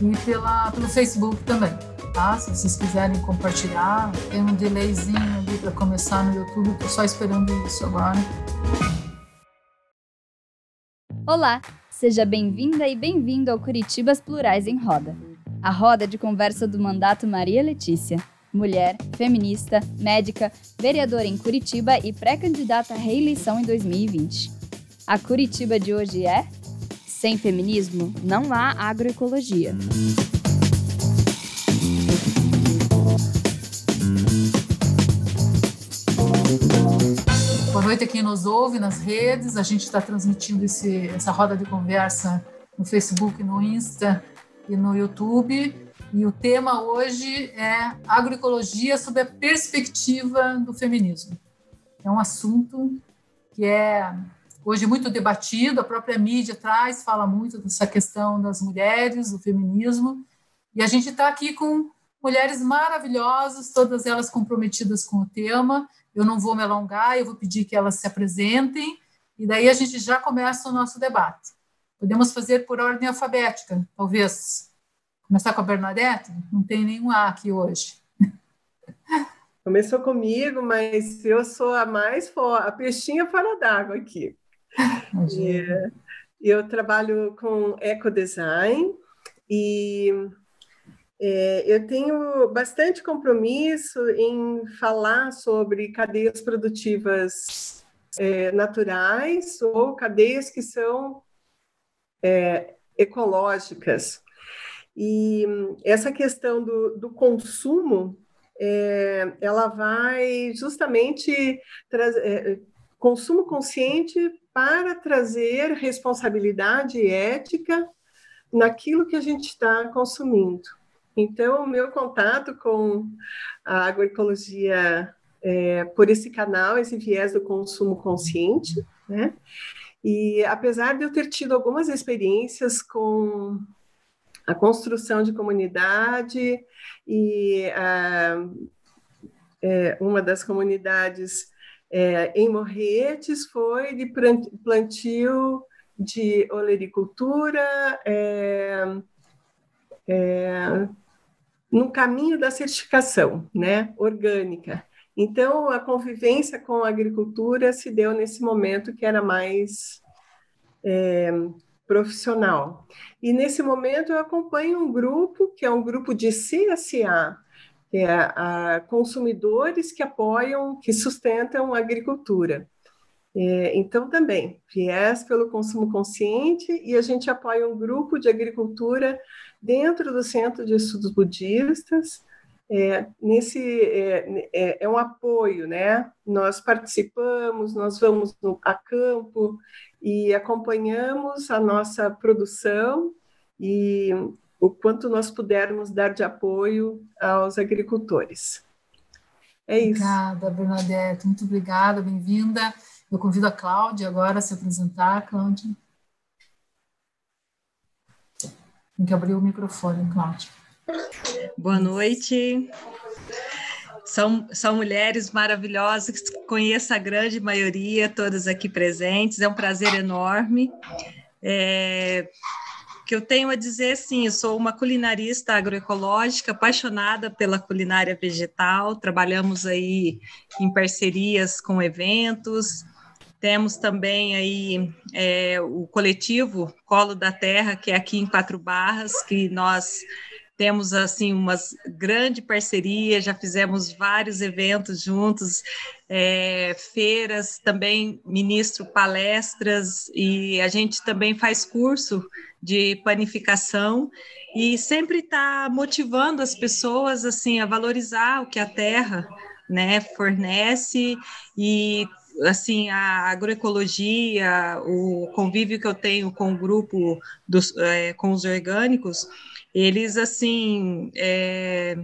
e pela, pelo Facebook também. Tá? Se vocês quiserem compartilhar, tem um delayzinho ali para começar no YouTube, estou só esperando isso agora. Olá, seja bem-vinda e bem-vindo ao Curitibas Plurais em Roda, a roda de conversa do mandato Maria Letícia, mulher, feminista, médica, vereadora em Curitiba e pré-candidata à reeleição em 2020. A Curitiba de hoje é sem feminismo, não há agroecologia. Boa noite a quem nos ouve nas redes. A gente está transmitindo esse, essa roda de conversa no Facebook, no Insta e no YouTube. E o tema hoje é agroecologia sob a perspectiva do feminismo. É um assunto que é hoje muito debatido, a própria mídia traz, fala muito dessa questão das mulheres, do feminismo, e a gente está aqui com mulheres maravilhosas, todas elas comprometidas com o tema. Eu não vou me alongar, eu vou pedir que elas se apresentem, e daí a gente já começa o nosso debate. Podemos fazer por ordem alfabética, talvez. Começar com a Bernadette? Não tem nenhum A aqui hoje. Começou comigo, mas eu sou a mais a peixinha fora d'água aqui. É, eu trabalho com ecodesign e é, eu tenho bastante compromisso em falar sobre cadeias produtivas é, naturais ou cadeias que são é, ecológicas. E essa questão do, do consumo, ela vai justamente consumo consciente para trazer responsabilidade ética naquilo que a gente está consumindo. Então, o meu contato com a agroecologia é, por esse canal, esse viés do consumo consciente, né? E apesar de eu ter tido algumas experiências com a construção de comunidade e a, é, uma das comunidades é, em Morretes foi de plantio de olericultura é, é, no caminho da certificação né, orgânica. Então, a convivência com a agricultura se deu nesse momento que era mais é, profissional. E nesse momento eu acompanho um grupo, que é um grupo de CSA, é a consumidores que apoiam, que sustentam a agricultura. É, então, também, viés pelo consumo consciente, e a gente apoia um grupo de agricultura dentro do Centro de Estudos Budistas. É, nesse é, é, é, um apoio, né? Nós participamos, nós vamos no, a campo e acompanhamos a nossa produção e o quanto nós pudermos dar de apoio aos agricultores. É isso. Obrigada, Bernadette. Muito obrigada, bem-vinda. Eu convido a Cláudia agora a se apresentar. Cláudia. Tem que abrir o microfone, Cláudia. Boa noite. São, são mulheres maravilhosas, conheço a grande maioria, todas aqui presentes, é um prazer enorme. É, que eu tenho a dizer, sim, eu sou uma culinarista agroecológica, apaixonada pela culinária vegetal, trabalhamos aí em parcerias com eventos, temos também aí é, o coletivo Colo da Terra, que é aqui em Quatro Barras, que nós temos assim uma grande parceria, já fizemos vários eventos juntos, é, feiras, também ministro palestras e a gente também faz curso de panificação e sempre está motivando as pessoas assim a valorizar o que a terra né, fornece e assim a agroecologia, o convívio que eu tenho com o grupo dos, é, com os orgânicos eles, assim, é,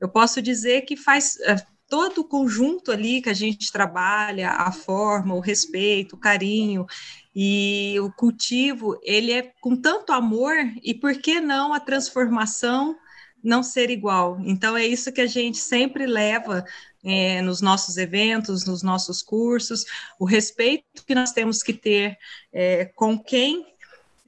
eu posso dizer que faz é, todo o conjunto ali que a gente trabalha, a forma, o respeito, o carinho e o cultivo, ele é com tanto amor e por que não a transformação não ser igual? Então é isso que a gente sempre leva é, nos nossos eventos, nos nossos cursos, o respeito que nós temos que ter é, com quem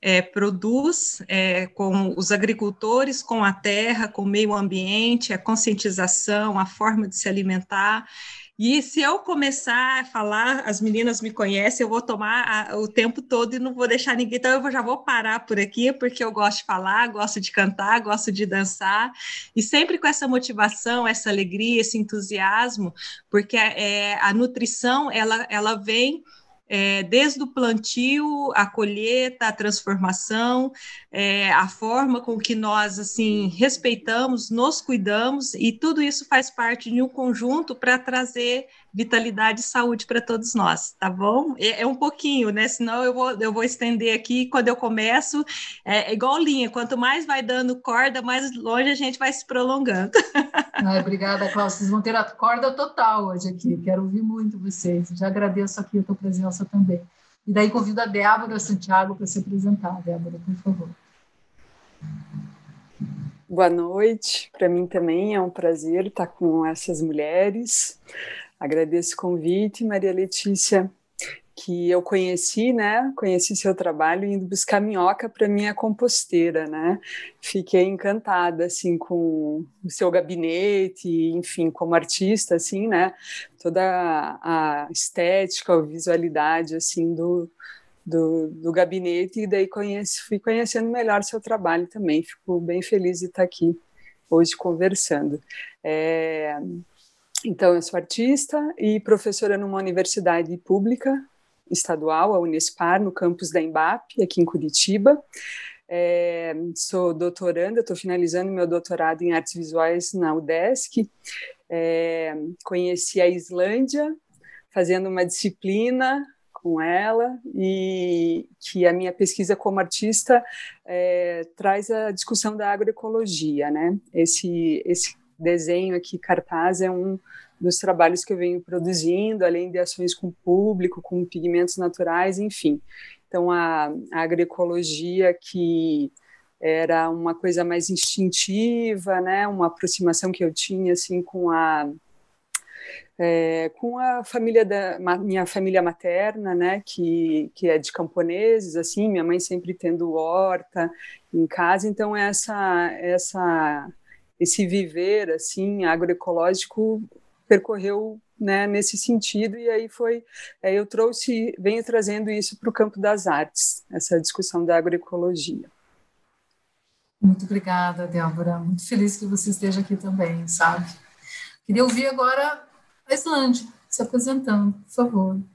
é, produz é, com os agricultores, com a terra, com o meio ambiente, a conscientização, a forma de se alimentar. E se eu começar a falar, as meninas me conhecem, eu vou tomar a, o tempo todo e não vou deixar ninguém. Então, eu já vou parar por aqui, porque eu gosto de falar, gosto de cantar, gosto de dançar, e sempre com essa motivação, essa alegria, esse entusiasmo, porque é, a nutrição ela, ela vem é, desde o plantio, a colheita, a transformação, é, a forma com que nós assim respeitamos, nos cuidamos e tudo isso faz parte de um conjunto para trazer vitalidade e saúde para todos nós, tá bom? É, é, um pouquinho, né? Senão eu vou, eu vou estender aqui. Quando eu começo, é, é igual linha: quanto mais vai dando corda, mais longe a gente vai se prolongando. Ai, obrigada, Cláudia. Vocês vão ter a corda total hoje aqui. Quero ouvir muito vocês. Já agradeço aqui a tua presença também. E daí convido a Débora Santiago para se apresentar. Débora, por favor. Boa noite. Para mim também é um prazer estar com essas mulheres. Agradeço o convite, Maria Letícia, que eu conheci, né? Conheci seu trabalho indo buscar minhoca para minha composteira, né? Fiquei encantada assim com o seu gabinete, enfim, como artista assim, né? Toda a estética, a visualidade assim do do, do gabinete e daí conheci, fui conhecendo melhor seu trabalho também. Fico bem feliz de estar aqui hoje conversando. É, então, eu sou artista e professora numa universidade pública estadual, a Unespar, no campus da Embap, aqui em Curitiba. É, sou doutoranda, estou finalizando meu doutorado em artes visuais na UDESC. É, conheci a Islândia, fazendo uma disciplina com ela e que a minha pesquisa como artista é, traz a discussão da agroecologia, né? Esse esse desenho aqui, cartaz, é um dos trabalhos que eu venho produzindo, além de ações com o público, com pigmentos naturais, enfim. Então, a, a agroecologia que era uma coisa mais instintiva, né, uma aproximação que eu tinha assim com a é, com a família da minha família materna, né, que, que é de camponeses, assim, minha mãe sempre tendo horta em casa, então essa essa esse viver assim agroecológico percorreu né, nesse sentido e aí foi é, eu trouxe venho trazendo isso para o campo das artes essa discussão da agroecologia. Muito obrigada Débora. Muito feliz que você esteja aqui também sabe? Queria ouvir agora a Islândia se apresentando por favor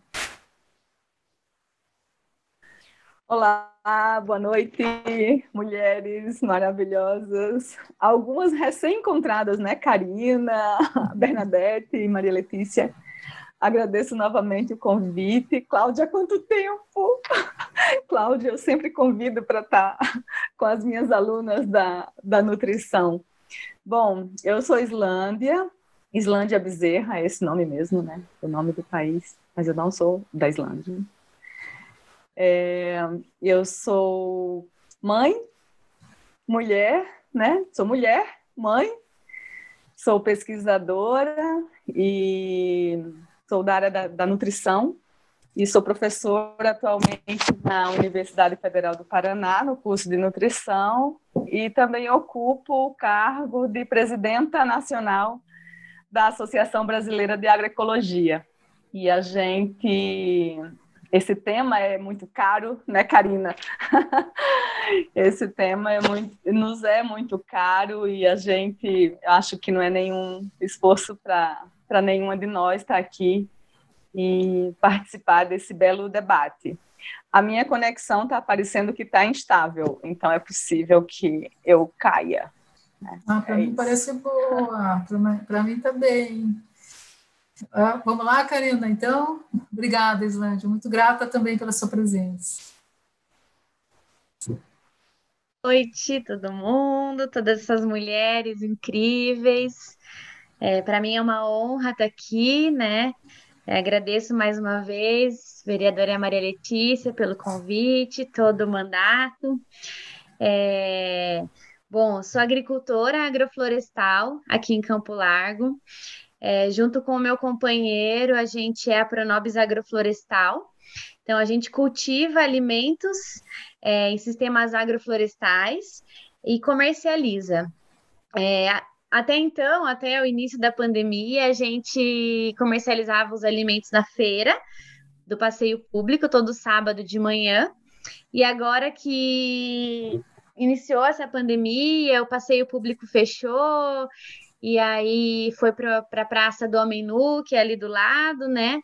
Olá, boa noite, mulheres maravilhosas. Algumas recém-encontradas, né? Karina, Bernadette e Maria Letícia. Agradeço novamente o convite. Cláudia, quanto tempo? Cláudia, eu sempre convido para estar tá com as minhas alunas da, da nutrição. Bom, eu sou Islândia, Islândia Bezerra, é esse nome mesmo, né? O nome do país, mas eu não sou da Islândia. É, eu sou mãe, mulher, né? Sou mulher, mãe, sou pesquisadora e sou da área da, da nutrição e sou professora atualmente na Universidade Federal do Paraná, no curso de nutrição, e também ocupo o cargo de presidenta nacional da Associação Brasileira de Agroecologia. E a gente esse tema é muito caro, né, Karina? Esse tema é muito, nos é muito caro e a gente acho que não é nenhum esforço para nenhuma de nós estar aqui e participar desse belo debate. A minha conexão está parecendo que está instável, então é possível que eu caia. Né? Ah, para é mim isso. parece boa, para mim também. Ah, vamos lá, Karina, então? Obrigada, Islândia. Muito grata também pela sua presença. noite, todo mundo, todas essas mulheres incríveis. É, Para mim é uma honra estar aqui, né? É, agradeço mais uma vez, vereadora Maria Letícia, pelo convite, todo o mandato. É, bom, sou agricultora agroflorestal aqui em Campo Largo. É, junto com o meu companheiro, a gente é a Pronobis Agroflorestal. Então, a gente cultiva alimentos é, em sistemas agroflorestais e comercializa. É, até então, até o início da pandemia, a gente comercializava os alimentos na feira do passeio público todo sábado de manhã. E agora que iniciou essa pandemia, o passeio público fechou, e aí foi para a Praça do Homem Nu, que é ali do lado, né?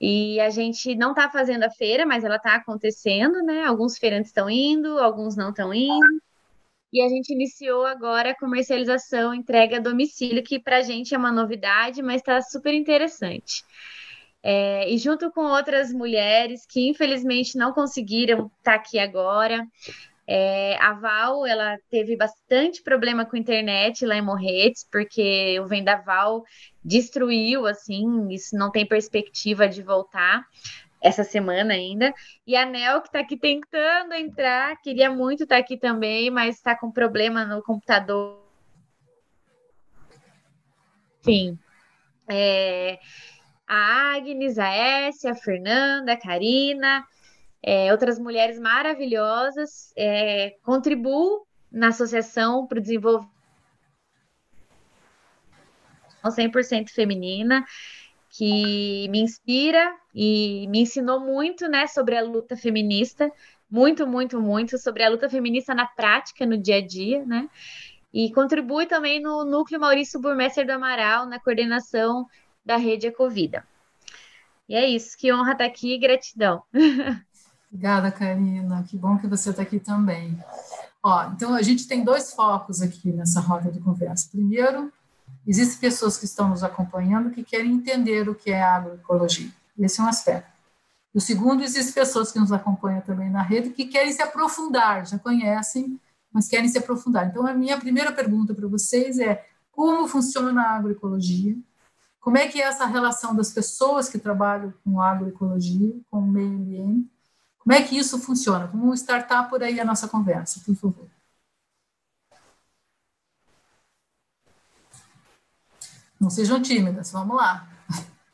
E a gente não está fazendo a feira, mas ela está acontecendo, né? Alguns feirantes estão indo, alguns não estão indo. E a gente iniciou agora a comercialização, entrega a domicílio, que para a gente é uma novidade, mas está super interessante. É, e junto com outras mulheres que infelizmente não conseguiram estar tá aqui agora, é, a Val, ela teve bastante problema com a internet lá em Morretes, porque o Vendaval destruiu, assim, isso não tem perspectiva de voltar essa semana ainda. E a Nel, que está aqui tentando entrar, queria muito estar tá aqui também, mas está com problema no computador. Enfim. É, a Agnes, a Essia, a Fernanda, a Karina, é, outras mulheres maravilhosas, é, contribuo na associação para o desenvolvimento 100% feminina que me inspira e me ensinou muito, né, sobre a luta feminista, muito, muito, muito sobre a luta feminista na prática, no dia a dia, né? E contribui também no núcleo Maurício Burmester do Amaral, na coordenação da rede Ecovida. E é isso, que honra estar aqui, gratidão. Obrigada, Karina. Que bom que você está aqui também. Ó, então, a gente tem dois focos aqui nessa roda de conversa. Primeiro, Existem pessoas que estão nos acompanhando que querem entender o que é agroecologia. Esse é um aspecto. O segundo, existem pessoas que nos acompanham também na rede que querem se aprofundar, já conhecem, mas querem se aprofundar. Então, a minha primeira pergunta para vocês é como funciona a agroecologia? Como é que é essa relação das pessoas que trabalham com agroecologia, com o meio ambiente? Como é que isso funciona? Vamos startar por aí a nossa conversa, por favor. Não sejam tímidas, vamos lá.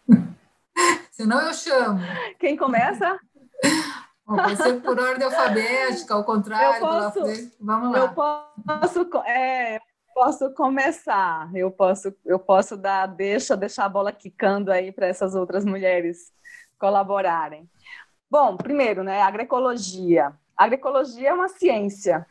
Senão eu chamo. Quem começa? Bom, pode ser por ordem alfabética, ao contrário, posso, Vamos lá. Eu posso, é, posso começar. Eu posso, eu posso dar, deixa, deixar a bola quicando aí para essas outras mulheres colaborarem. Bom, primeiro, né, agroecologia. A agroecologia é uma ciência,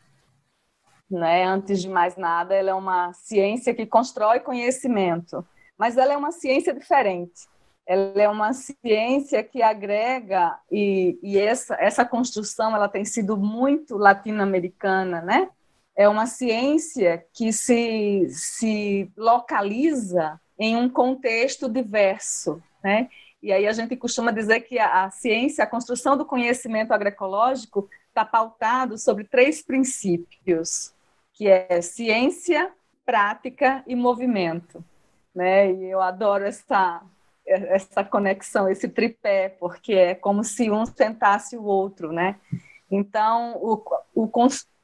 né? Antes de mais nada, ela é uma ciência que constrói conhecimento, mas ela é uma ciência diferente. Ela é uma ciência que agrega e, e essa essa construção ela tem sido muito latino-americana, né? É uma ciência que se se localiza em um contexto diverso, né? E aí a gente costuma dizer que a, a ciência, a construção do conhecimento agroecológico está pautado sobre três princípios que é ciência, prática e movimento. Né? E eu adoro essa, essa conexão, esse tripé, porque é como se um sentasse o outro. Né? Então, o, o,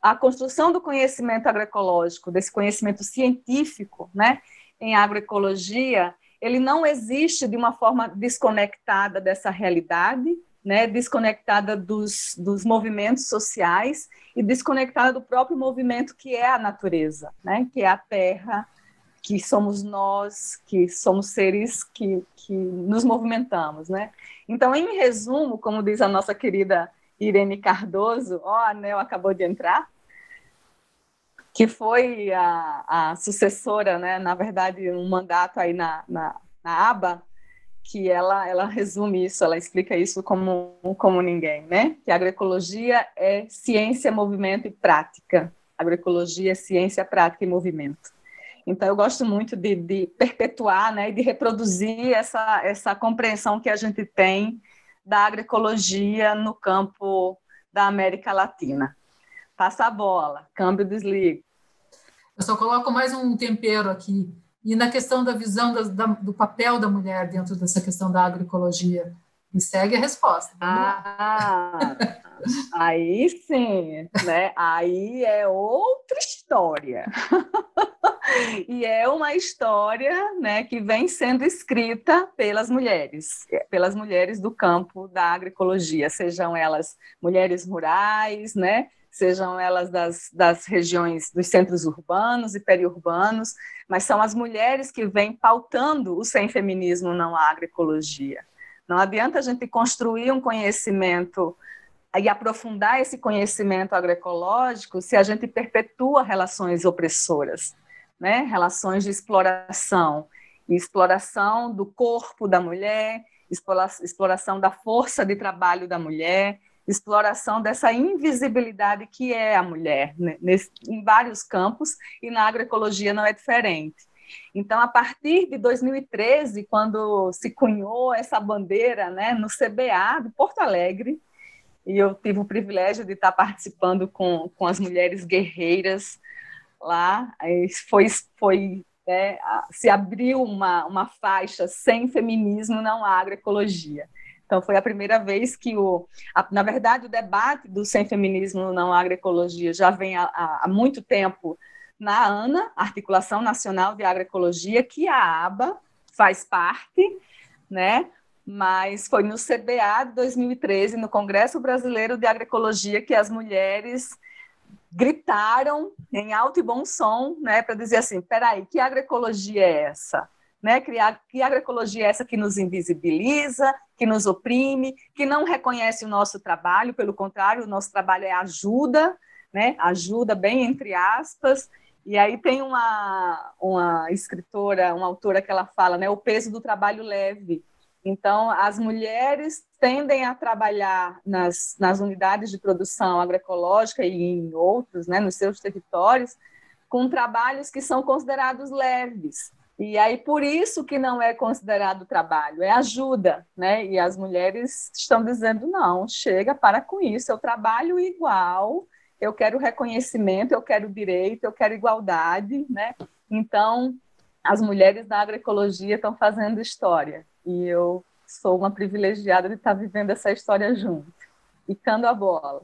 a construção do conhecimento agroecológico, desse conhecimento científico né, em agroecologia, ele não existe de uma forma desconectada dessa realidade, né, desconectada dos, dos movimentos sociais e desconectada do próprio movimento que é a natureza, né, que é a terra, que somos nós, que somos seres que, que nos movimentamos. Né? Então, em resumo, como diz a nossa querida Irene Cardoso, ó, a Anel acabou de entrar, que foi a, a sucessora, né, na verdade, um mandato aí na, na, na aba, que ela, ela resume isso, ela explica isso como, como ninguém, né? Que a agroecologia é ciência, movimento e prática. agroecologia é ciência, prática e movimento. Então, eu gosto muito de, de perpetuar né, e de reproduzir essa, essa compreensão que a gente tem da agroecologia no campo da América Latina. Passa a bola, câmbio desligo. Eu só coloco mais um tempero aqui e na questão da visão da, da, do papel da mulher dentro dessa questão da agroecologia. E segue a resposta. Ah, aí sim, né? Aí é outra história. e é uma história né, que vem sendo escrita pelas mulheres, pelas mulheres do campo da agroecologia, sejam elas mulheres rurais, né, sejam elas das, das regiões dos centros urbanos e periurbanos, mas são as mulheres que vêm pautando o sem feminismo não agroecologia. Não adianta a gente construir um conhecimento e aprofundar esse conhecimento agroecológico se a gente perpetua relações opressoras, né? relações de exploração, exploração do corpo da mulher, exploração da força de trabalho da mulher, exploração dessa invisibilidade que é a mulher, né? Nesse, em vários campos, e na agroecologia não é diferente. Então, a partir de 2013, quando se cunhou essa bandeira né, no CBA de Porto Alegre, e eu tive o privilégio de estar participando com, com as mulheres guerreiras lá, foi, foi né, se abriu uma, uma faixa sem feminismo não agroecologia. Então, foi a primeira vez que, o, a, na verdade, o debate do sem feminismo não agroecologia já vem há, há muito tempo na ANA, Articulação Nacional de Agroecologia, que a ABA faz parte, né? mas foi no CBA de 2013, no Congresso Brasileiro de Agroecologia, que as mulheres gritaram em alto e bom som, né, para dizer assim, peraí, que agroecologia é essa? Né? Que, que agroecologia é essa que nos invisibiliza, que nos oprime, que não reconhece o nosso trabalho, pelo contrário, o nosso trabalho é ajuda, né? ajuda bem entre aspas, e aí tem uma, uma escritora, uma autora que ela fala, né, o peso do trabalho leve, então, as mulheres tendem a trabalhar nas, nas unidades de produção agroecológica e em outros, né, nos seus territórios, com trabalhos que são considerados leves. E aí, por isso que não é considerado trabalho, é ajuda, né? E as mulheres estão dizendo, não, chega, para com isso, eu trabalho igual, eu quero reconhecimento, eu quero direito, eu quero igualdade, né? Então, as mulheres da agroecologia estão fazendo história e eu sou uma privilegiada de estar vivendo essa história junto, picando a bola.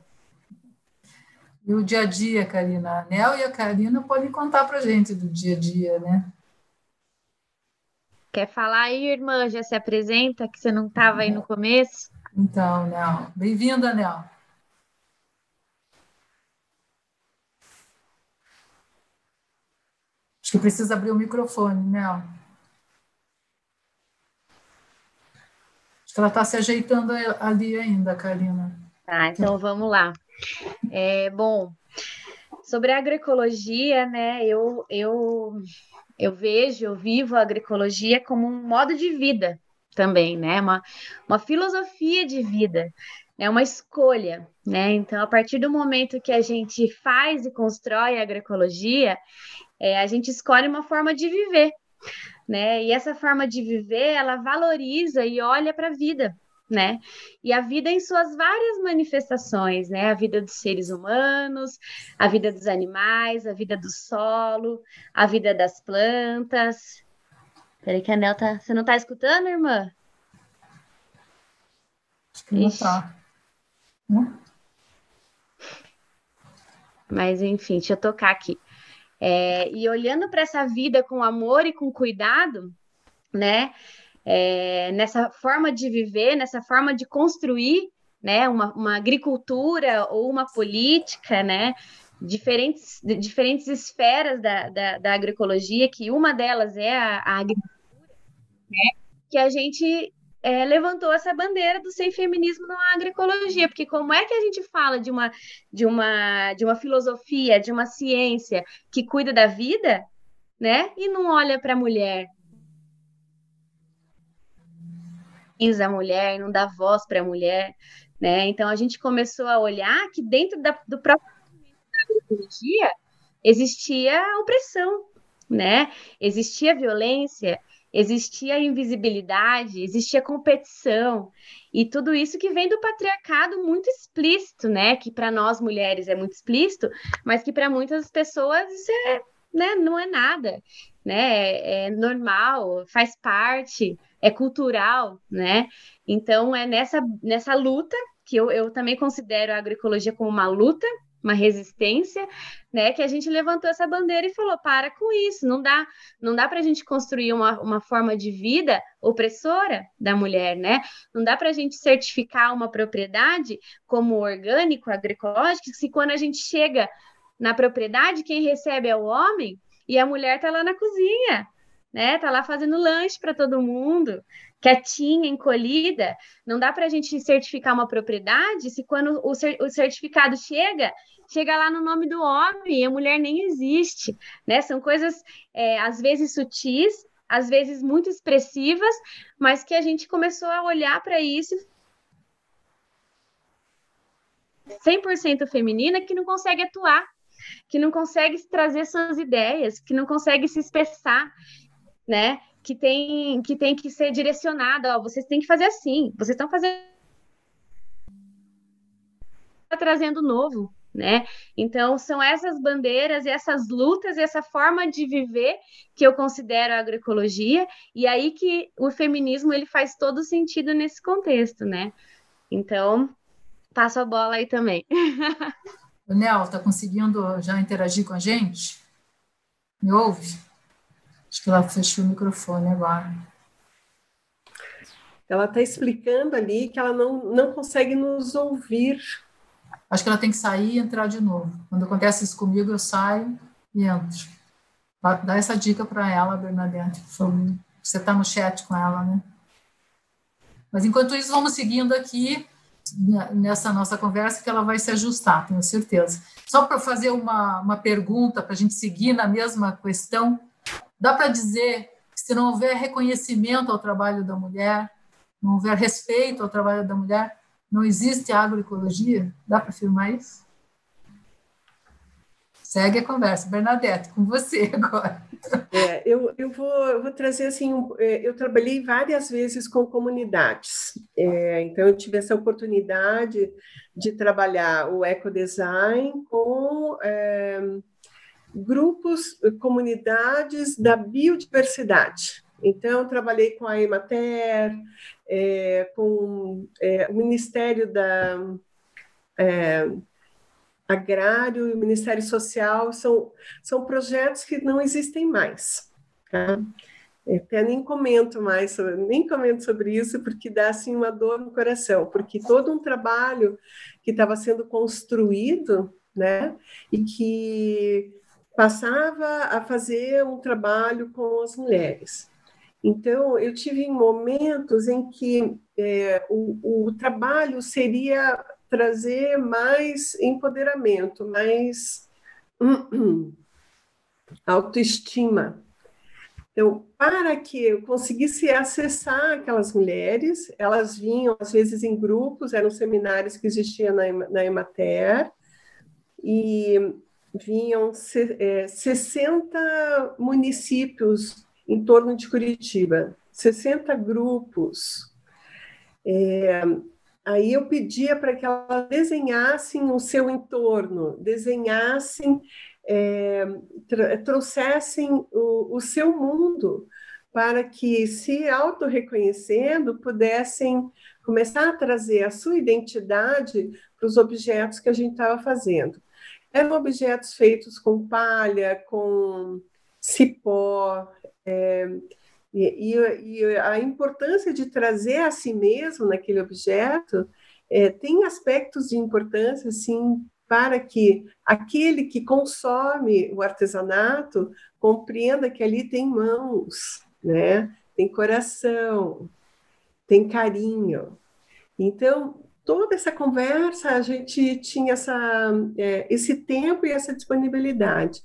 E o dia a dia, Karina? A Nel e a Karina podem contar para gente do dia a dia, né? Quer falar aí, irmã? Já se apresenta, que você não estava aí no começo? Então, Nel. Bem-vinda, Nel. Acho que precisa abrir o microfone, Nel. Ela está se ajeitando ali ainda, Karina. Tá, então vamos lá. É, bom, sobre a agroecologia, né, eu, eu, eu vejo, eu vivo a agroecologia como um modo de vida também, né, uma, uma filosofia de vida, é uma escolha, né, então a partir do momento que a gente faz e constrói a agroecologia, é, a gente escolhe uma forma de viver, né? E essa forma de viver, ela valoriza e olha para a vida, né? E a vida em suas várias manifestações, né? A vida dos seres humanos, a vida dos animais, a vida do solo, a vida das plantas. Peraí que a Nel tá... Você não está escutando, irmã? Não. Hum? Mas enfim, deixa eu tocar aqui. É, e olhando para essa vida com amor e com cuidado, né? É, nessa forma de viver, nessa forma de construir, né? Uma, uma agricultura ou uma política, né? Diferentes, diferentes esferas da, da, da agroecologia, que uma delas é a, a agricultura, né? Que a gente é, levantou essa bandeira do sem feminismo na agroecologia, porque como é que a gente fala de uma, de uma, de uma filosofia, de uma ciência que cuida da vida, né, e não olha para a mulher, a mulher, não dá voz para a mulher, né? Então a gente começou a olhar que dentro da, do próprio da agroecologia existia opressão, né? Existia violência, existia invisibilidade, existia competição, e tudo isso que vem do patriarcado muito explícito, né? Que para nós mulheres é muito explícito, mas que para muitas pessoas isso é, né, não é nada, né? É, é normal, faz parte, é cultural, né? Então é nessa, nessa luta que eu, eu também considero a agroecologia como uma luta, uma resistência, né? Que a gente levantou essa bandeira e falou: para com isso, não dá, não dá para a gente construir uma, uma forma de vida opressora da mulher, né? Não dá para a gente certificar uma propriedade como orgânico, agroecológico, se quando a gente chega na propriedade, quem recebe é o homem e a mulher está lá na cozinha, né? Tá lá fazendo lanche para todo mundo, quietinha, encolhida. Não dá para a gente certificar uma propriedade se quando o, o certificado chega, chega lá no nome do homem e a mulher nem existe, né? São coisas é, às vezes sutis, às vezes muito expressivas, mas que a gente começou a olhar para isso 100% feminina que não consegue atuar, que não consegue trazer suas ideias, que não consegue se expressar, né? Que tem que tem que ser direcionado, ó, vocês têm que fazer assim, vocês estão fazendo tá trazendo novo, né? Então são essas bandeiras, essas lutas, essa forma de viver que eu considero a agroecologia e aí que o feminismo ele faz todo sentido nesse contexto, né? Então passo a bola aí também. O Nel, está conseguindo já interagir com a gente? Me ouve? Acho que ela fechou o microfone agora. Ela está explicando ali que ela não, não consegue nos ouvir. Acho que ela tem que sair e entrar de novo. Quando acontece isso comigo, eu saio e entro. Dá essa dica para ela, Bernadette, por favor. Você está no chat com ela, né? Mas enquanto isso, vamos seguindo aqui nessa nossa conversa que ela vai se ajustar, tenho certeza. Só para fazer uma, uma pergunta, para a gente seguir na mesma questão, dá para dizer que se não houver reconhecimento ao trabalho da mulher, não houver respeito ao trabalho da mulher, não existe agroecologia? Dá para afirmar isso? Segue a conversa. Bernadette, com você agora. É, eu, eu, vou, eu vou trazer assim, é, eu trabalhei várias vezes com comunidades, é, então eu tive essa oportunidade de trabalhar o ecodesign com é, grupos, comunidades da biodiversidade. Então, trabalhei com a Emater, é, com é, o Ministério da agrário e o Ministério Social são, são projetos que não existem mais. Tá? Até nem comento mais, nem comento sobre isso, porque dá assim uma dor no coração, porque todo um trabalho que estava sendo construído, né, e que passava a fazer um trabalho com as mulheres. Então, eu tive momentos em que é, o, o trabalho seria trazer mais empoderamento, mais autoestima. Então, para que eu conseguisse acessar aquelas mulheres, elas vinham às vezes em grupos, eram seminários que existiam na, na Emater, e vinham é, 60 municípios em torno de Curitiba, 60 grupos. É, Aí eu pedia para que elas desenhassem o seu entorno, desenhassem, é, trouxessem o, o seu mundo, para que, se auto-reconhecendo, pudessem começar a trazer a sua identidade para os objetos que a gente estava fazendo. Eram objetos feitos com palha, com cipó, é, e, e, e, a importância de trazer a si mesmo naquele objeto é, tem aspectos de importância, sim, para que aquele que consome o artesanato compreenda que ali tem mãos, né? tem coração, tem carinho. Então, toda essa conversa, a gente tinha essa, é, esse tempo e essa disponibilidade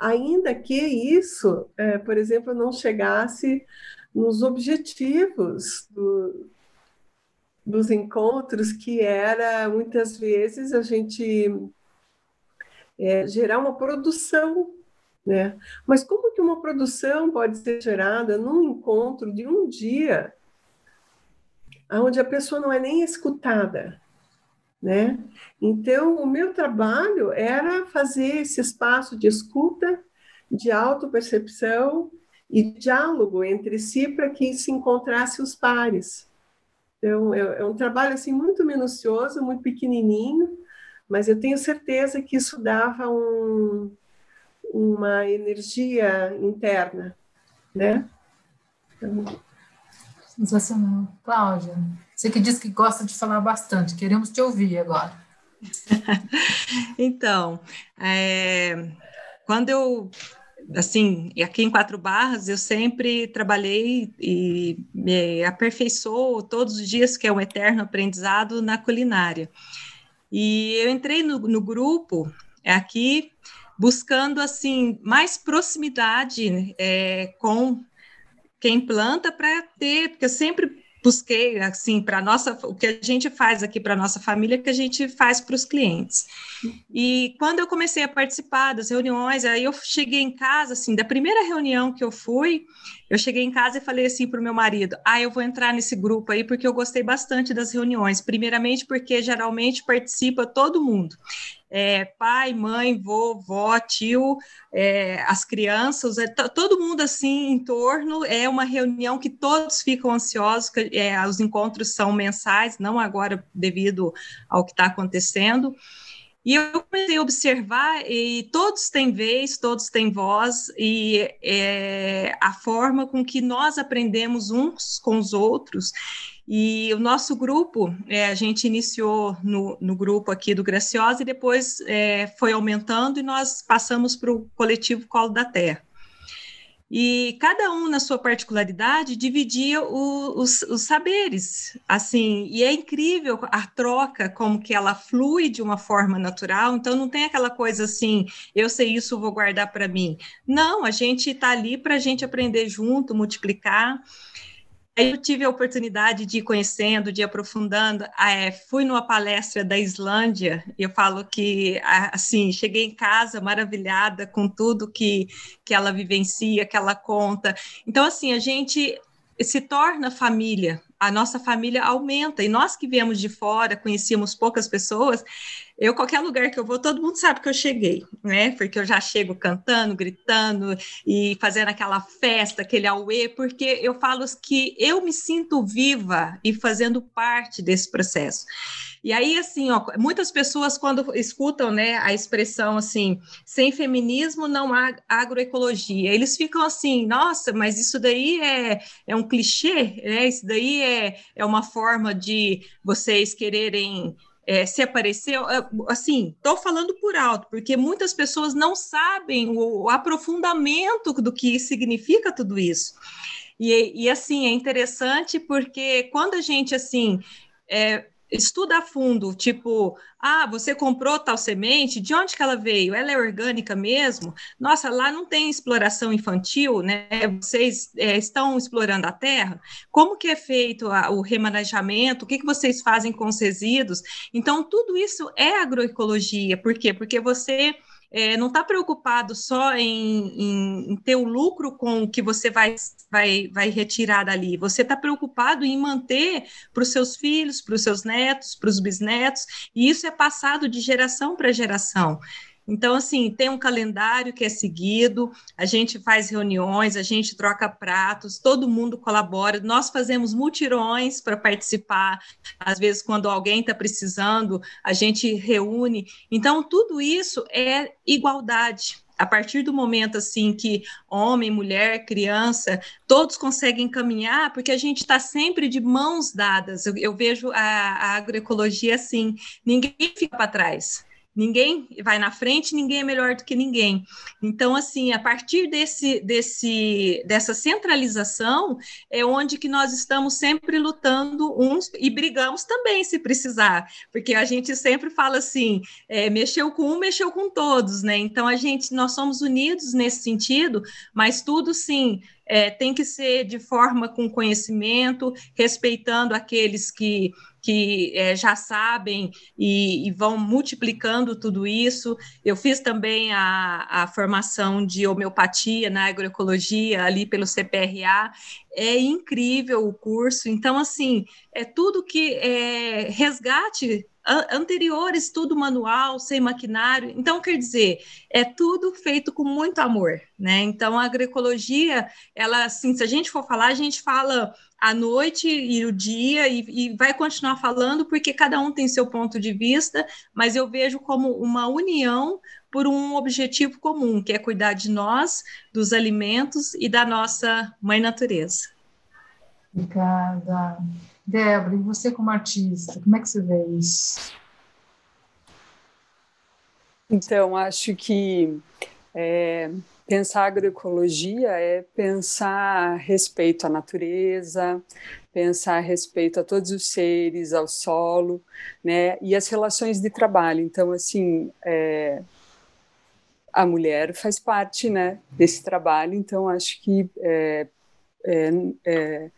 ainda que isso, é, por exemplo, não chegasse nos objetivos do, dos encontros, que era muitas vezes a gente é, gerar uma produção. Né? Mas como que uma produção pode ser gerada num encontro de um dia, onde a pessoa não é nem escutada? né? Então, o meu trabalho era fazer esse espaço de escuta, de autopercepção e diálogo entre si para que se encontrasse os pares. Então, é, é um trabalho assim muito minucioso, muito pequenininho, mas eu tenho certeza que isso dava um, uma energia interna, né? Então... Sensacional. Cláudia, você que diz que gosta de falar bastante, queremos te ouvir agora. então, é, quando eu assim, aqui em Quatro Barras, eu sempre trabalhei e me aperfeiçoo todos os dias, que é um eterno aprendizado na culinária. E eu entrei no, no grupo aqui buscando assim mais proximidade é, com quem planta para ter, porque eu sempre busquei assim para nossa o que a gente faz aqui para nossa família que a gente faz para os clientes. E quando eu comecei a participar das reuniões aí eu cheguei em casa assim da primeira reunião que eu fui eu cheguei em casa e falei assim para o meu marido ah eu vou entrar nesse grupo aí porque eu gostei bastante das reuniões. Primeiramente porque geralmente participa todo mundo é, pai, mãe, vovó, tio, é, as crianças, é, todo mundo assim em torno. É uma reunião que todos ficam ansiosos, que, é, os encontros são mensais, não agora devido ao que está acontecendo. E eu comecei a observar, e todos têm vez, todos têm voz, e é, a forma com que nós aprendemos uns com os outros. E o nosso grupo, é, a gente iniciou no, no, grupo aqui do Graciosa e depois é, foi aumentando e nós passamos para o coletivo Colo da Terra. E cada um, na sua particularidade, dividia o, os, os, saberes, assim, e é incrível a troca, como que ela flui de uma forma natural, então não tem aquela coisa assim, eu sei isso, vou guardar para mim. Não, a gente está ali para a gente aprender junto, multiplicar, eu tive a oportunidade de ir conhecendo, de ir aprofundando. Ah, é, fui numa palestra da Islândia, e eu falo que, assim, cheguei em casa maravilhada com tudo que, que ela vivencia, que ela conta. Então, assim, a gente se torna família, a nossa família aumenta. E nós que viemos de fora, conhecíamos poucas pessoas, eu, qualquer lugar que eu vou, todo mundo sabe que eu cheguei, né? Porque eu já chego cantando, gritando e fazendo aquela festa, aquele auê, porque eu falo que eu me sinto viva e fazendo parte desse processo. E aí, assim, ó, muitas pessoas, quando escutam né, a expressão assim, sem feminismo não há agroecologia, eles ficam assim, nossa, mas isso daí é, é um clichê, né? Isso daí é, é uma forma de vocês quererem é, se apareceu, assim, estou falando por alto, porque muitas pessoas não sabem o, o aprofundamento do que significa tudo isso. E, e, assim, é interessante porque quando a gente, assim, é, estuda a fundo, tipo, ah, você comprou tal semente, de onde que ela veio? Ela é orgânica mesmo? Nossa, lá não tem exploração infantil, né? Vocês é, estão explorando a terra? Como que é feito a, o remanejamento? O que, que vocês fazem com os resíduos? Então, tudo isso é agroecologia. Por quê? Porque você é, não está preocupado só em, em, em, ter o lucro com o que você vai, vai, vai retirar dali, você está preocupado em manter para os seus filhos, para os seus netos, para os bisnetos, e isso é passado de geração para geração. Então, assim, tem um calendário que é seguido, a gente faz reuniões, a gente troca pratos, todo mundo colabora, nós fazemos mutirões para participar, às vezes, quando alguém está precisando, a gente reúne. Então, tudo isso é igualdade a partir do momento assim que homem, mulher, criança, todos conseguem caminhar, porque a gente está sempre de mãos dadas. Eu, eu vejo a, a, agroecologia assim, ninguém fica para trás. Ninguém vai na frente, ninguém é melhor do que ninguém. Então, assim, a partir desse, desse, dessa centralização é onde que nós estamos sempre lutando uns e brigamos também, se precisar, porque a gente sempre fala assim, é, mexeu com um, mexeu com todos, né? Então, a gente, nós somos unidos nesse sentido, mas tudo, sim, é, tem que ser de forma com conhecimento, respeitando aqueles que, que é, já sabem e, e, vão multiplicando tudo isso. Eu fiz também a, a formação de homeopatia na agroecologia ali pelo CPRA, é incrível o curso. Então, assim, é tudo que é resgate anterior estudo manual, sem maquinário. Então, quer dizer, é tudo feito com muito amor, né? Então, a agroecologia, ela, assim, se a gente for falar, a gente fala à noite e o dia e, e vai continuar falando porque cada um tem seu ponto de vista, mas eu vejo como uma união por um objetivo comum, que é cuidar de nós, dos alimentos e da nossa mãe natureza. Obrigada. Débora, e você como artista, como é que você vê isso? Então, acho que é, pensar agroecologia é pensar respeito à natureza, pensar respeito a todos os seres, ao solo, né, e as relações de trabalho. Então, assim, é, a mulher faz parte, né, desse trabalho. Então, acho que é, é, é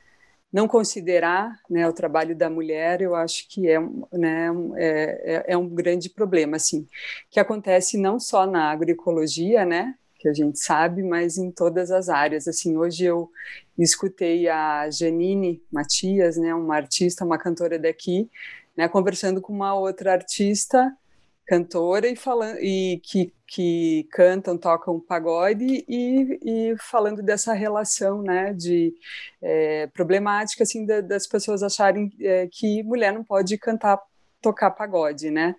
não considerar né, o trabalho da mulher, eu acho que é, né, é, é, é, um grande problema, assim, que acontece não só na agroecologia, né, que a gente sabe, mas em todas as áreas. Assim, hoje eu escutei a Janine Matias, né, uma artista, uma cantora daqui, né, conversando com uma outra artista cantora e falando e que, que cantam, tocam pagode e, e falando dessa relação, né, de é, problemática assim da, das pessoas acharem é, que mulher não pode cantar, tocar pagode, né?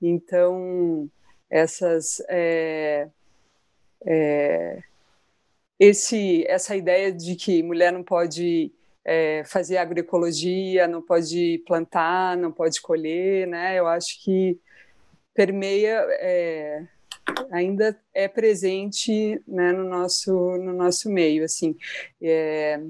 Então essas é, é esse essa ideia de que mulher não pode é, fazer agroecologia, não pode plantar, não pode colher, né? Eu acho que permeia, é, ainda é presente né, no, nosso, no nosso meio. Assim, é,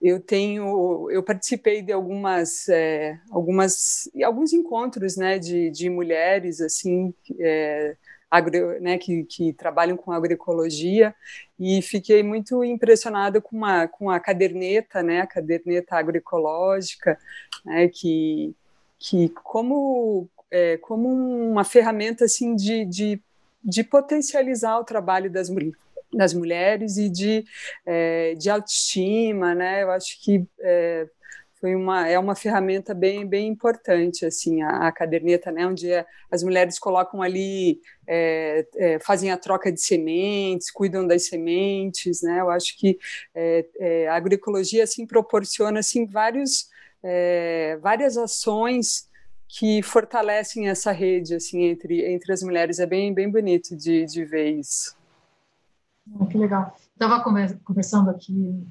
eu tenho, eu participei de algumas, é, algumas, alguns encontros, né, de, de mulheres, assim, é, agro, né, que, que trabalham com agroecologia e fiquei muito impressionada com, uma, com a caderneta, né, a caderneta agroecológica, né, que, que como é, como uma ferramenta assim de, de, de potencializar o trabalho das, das mulheres e de, é, de autoestima, né? Eu acho que é, foi uma é uma ferramenta bem bem importante assim a, a caderneta, né? Onde as mulheres colocam ali é, é, fazem a troca de sementes, cuidam das sementes, né? Eu acho que é, é a agroecologia assim proporciona assim vários é, várias ações que fortalecem essa rede assim entre entre as mulheres é bem bem bonito de, de ver isso oh, que legal estava conversando aqui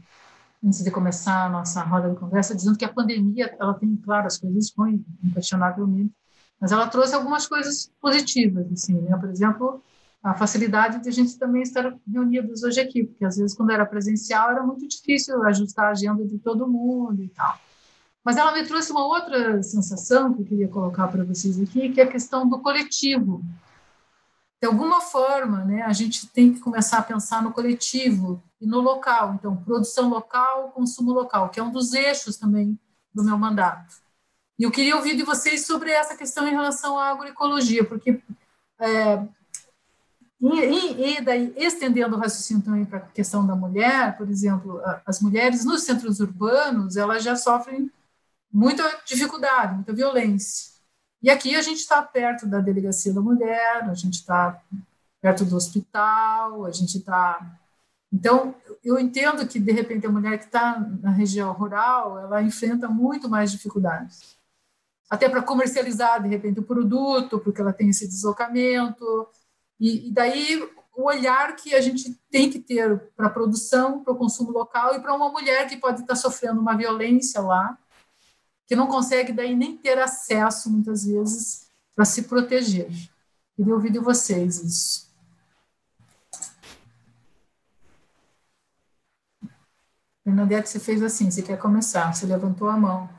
antes de começar a nossa roda de conversa dizendo que a pandemia ela tem claro as coisas ruins inquestionavelmente mas ela trouxe algumas coisas positivas assim né por exemplo a facilidade de a gente também estar reunidos hoje aqui porque às vezes quando era presencial era muito difícil ajustar a agenda de todo mundo e tal mas ela me trouxe uma outra sensação que eu queria colocar para vocês aqui, que é a questão do coletivo. De alguma forma, né, a gente tem que começar a pensar no coletivo e no local. Então, produção local, consumo local, que é um dos eixos também do meu mandato. E eu queria ouvir de vocês sobre essa questão em relação à agroecologia, porque é, e, e, daí, estendendo o raciocínio também para a questão da mulher, por exemplo, as mulheres nos centros urbanos, elas já sofrem muita dificuldade, muita violência. E aqui a gente está perto da delegacia da mulher, a gente está perto do hospital, a gente está. Então, eu entendo que, de repente, a mulher que está na região rural, ela enfrenta muito mais dificuldades. Até para comercializar, de repente, o produto, porque ela tem esse deslocamento. E, e daí, o olhar que a gente tem que ter para a produção, para o consumo local e para uma mulher que pode estar sofrendo uma violência lá, que não consegue daí nem ter acesso, muitas vezes, para se proteger. Queria ouvir de vocês isso. Bernadette, você fez assim, você quer começar, você levantou a mão.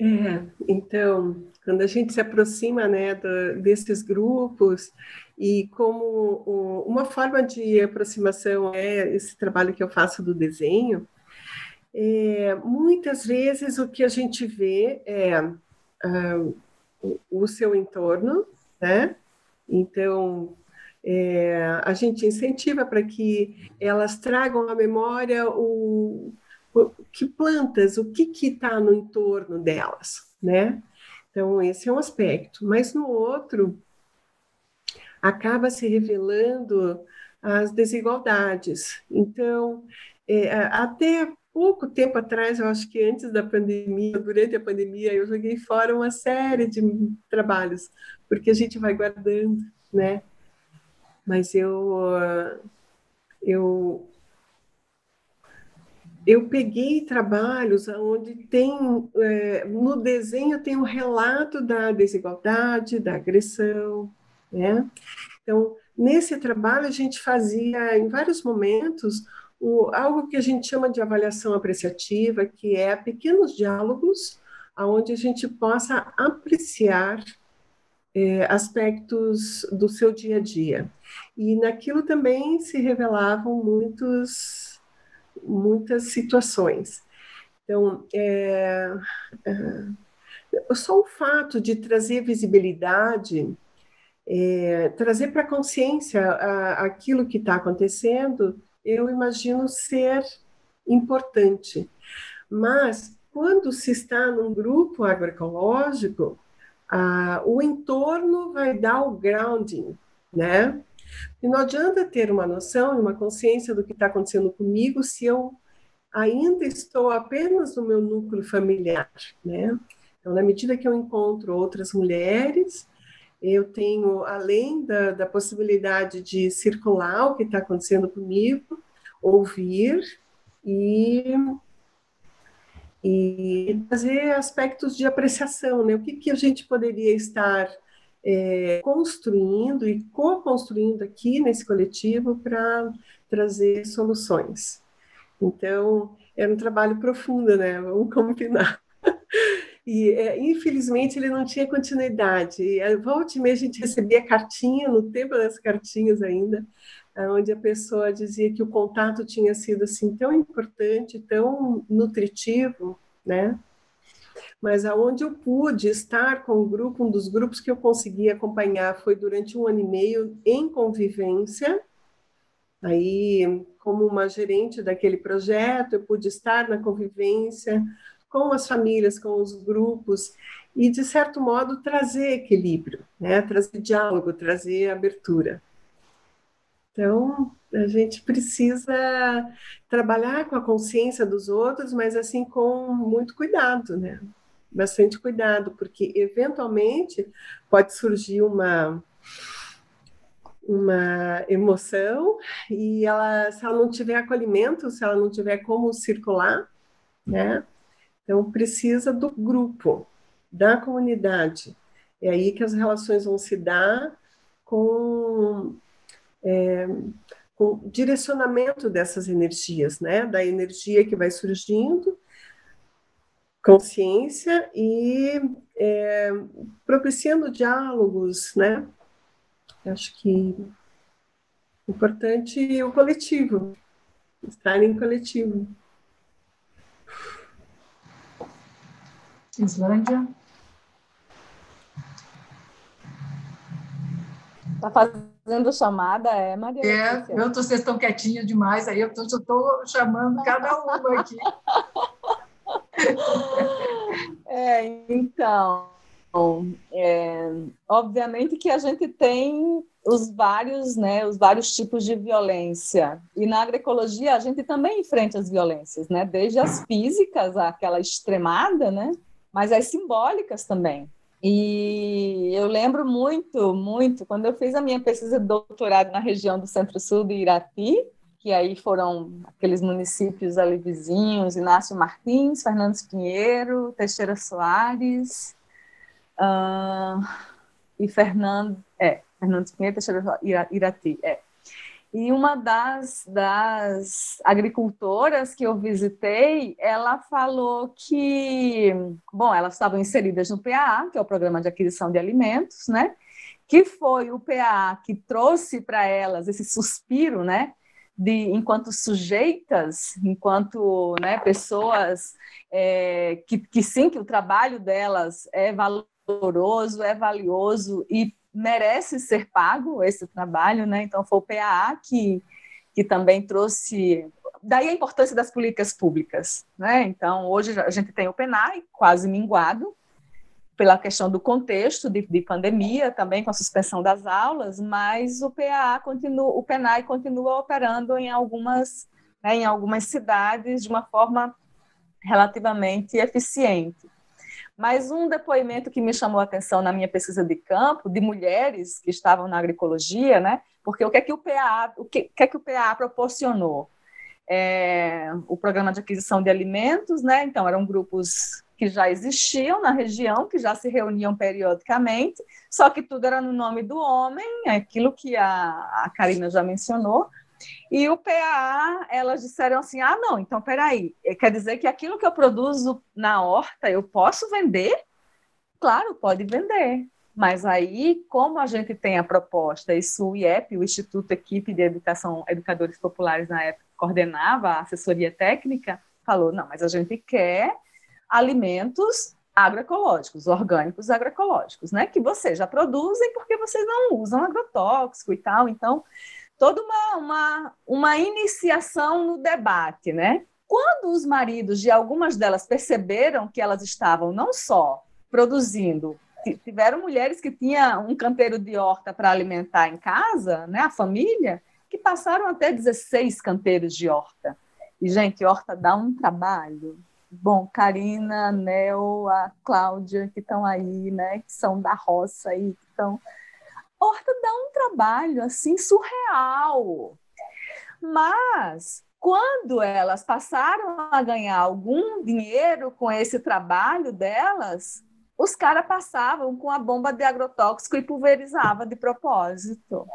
É, então, quando a gente se aproxima né, do, desses grupos, e como o, uma forma de aproximação é esse trabalho que eu faço do desenho, é, muitas vezes o que a gente vê é uh, o, o seu entorno, né? Então, é, a gente incentiva para que elas tragam à memória o, o que plantas, o que está no entorno delas, né? Então, esse é um aspecto. Mas no outro, acaba se revelando as desigualdades. Então, é, até pouco tempo atrás, eu acho que antes da pandemia, durante a pandemia, eu joguei fora uma série de trabalhos, porque a gente vai guardando, né? Mas eu, eu, eu peguei trabalhos onde tem, é, no desenho tem um relato da desigualdade, da agressão, né? Então, nesse trabalho, a gente fazia, em vários momentos, o, algo que a gente chama de avaliação apreciativa, que é pequenos diálogos onde a gente possa apreciar é, aspectos do seu dia a dia. E naquilo também se revelavam muitos, muitas situações. Então, é, é, só o fato de trazer visibilidade é, trazer para a consciência aquilo que está acontecendo, eu imagino ser importante. Mas, quando se está num grupo agroecológico, o entorno vai dar o grounding, né? E não adianta ter uma noção e uma consciência do que está acontecendo comigo se eu ainda estou apenas no meu núcleo familiar, né? Então, na medida que eu encontro outras mulheres, eu tenho, além da, da possibilidade de circular o que está acontecendo comigo, ouvir e, e trazer aspectos de apreciação, né? O que, que a gente poderia estar é, construindo e co-construindo aqui nesse coletivo para trazer soluções. Então, era um trabalho profundo, né? Vamos combinar. E, é, infelizmente, ele não tinha continuidade. E, é, volta a gente recebia cartinha, no tempo das cartinhas ainda, onde a pessoa dizia que o contato tinha sido assim tão importante, tão nutritivo, né? Mas aonde eu pude estar com o grupo, um dos grupos que eu consegui acompanhar foi durante um ano e meio em convivência. Aí, como uma gerente daquele projeto, eu pude estar na convivência, com as famílias, com os grupos, e, de certo modo, trazer equilíbrio, né? trazer diálogo, trazer abertura. Então, a gente precisa trabalhar com a consciência dos outros, mas assim com muito cuidado, né? Bastante cuidado, porque eventualmente pode surgir uma uma emoção e ela, se ela não tiver acolhimento, se ela não tiver como circular, né? Então, precisa do grupo, da comunidade. É aí que as relações vão se dar com, é, com direcionamento dessas energias, né? Da energia que vai surgindo, consciência e é, propiciando diálogos, né? Acho que importante o coletivo, estar em coletivo. Islândia. Tá fazendo chamada, é, Maria? É, eu tô, vocês estão quietinhos demais, aí eu estou chamando cada uma aqui. é, então, é, obviamente que a gente tem os vários, né, os vários tipos de violência. E na agroecologia a gente também enfrenta as violências, né, desde as físicas, aquela extremada, né, mas as simbólicas também. E eu lembro muito, muito, quando eu fiz a minha pesquisa de doutorado na região do Centro-Sul de Irati, que aí foram aqueles municípios ali vizinhos, Inácio Martins, Fernandes Pinheiro, Teixeira Soares, uh, e Fernando, é, Fernandes Pinheiro, Teixeira Irati, é. E uma das, das agricultoras que eu visitei, ela falou que, bom, elas estavam inseridas no PAA, que é o Programa de Aquisição de Alimentos, né? Que foi o PAA que trouxe para elas esse suspiro, né? De, enquanto sujeitas, enquanto né, pessoas é, que, que sim, que o trabalho delas é valoroso, é valioso e merece ser pago esse trabalho, né? Então foi o PAA que, que também trouxe daí a importância das políticas públicas, né? Então hoje a gente tem o PENAI quase minguado pela questão do contexto de, de pandemia, também com a suspensão das aulas, mas o PAA continua, o PENAI continua operando em algumas né, em algumas cidades de uma forma relativamente eficiente. Mas um depoimento que me chamou a atenção na minha pesquisa de campo, de mulheres que estavam na agroecologia, né? Porque o que é que o PA, o que, que é que o PA proporcionou? É, o programa de aquisição de alimentos, né? Então eram grupos que já existiam na região, que já se reuniam periodicamente, só que tudo era no nome do homem, aquilo que a, a Karina já mencionou, e o PAA, elas disseram assim: ah, não, então peraí, eh, quer dizer que aquilo que eu produzo na horta eu posso vender? Claro, pode vender. Mas aí, como a gente tem a proposta, isso o IEP, o Instituto Equipe de Educação, Educadores Populares, na época, coordenava a assessoria técnica, falou: não, mas a gente quer alimentos agroecológicos, orgânicos agroecológicos, né? Que vocês já produzem porque vocês não usam agrotóxico e tal. Então, toda uma, uma, uma iniciação no debate, né? Quando os maridos de algumas delas perceberam que elas estavam não só produzindo, tiveram mulheres que tinham um canteiro de horta para alimentar em casa, né, a família, que passaram até 16 canteiros de horta. E, gente, horta dá um trabalho. Bom, Karina, Nel, a Cláudia, que estão aí, né, que são da roça aí, que estão horta dá um trabalho assim surreal. Mas quando elas passaram a ganhar algum dinheiro com esse trabalho delas, os caras passavam com a bomba de agrotóxico e pulverizava de propósito.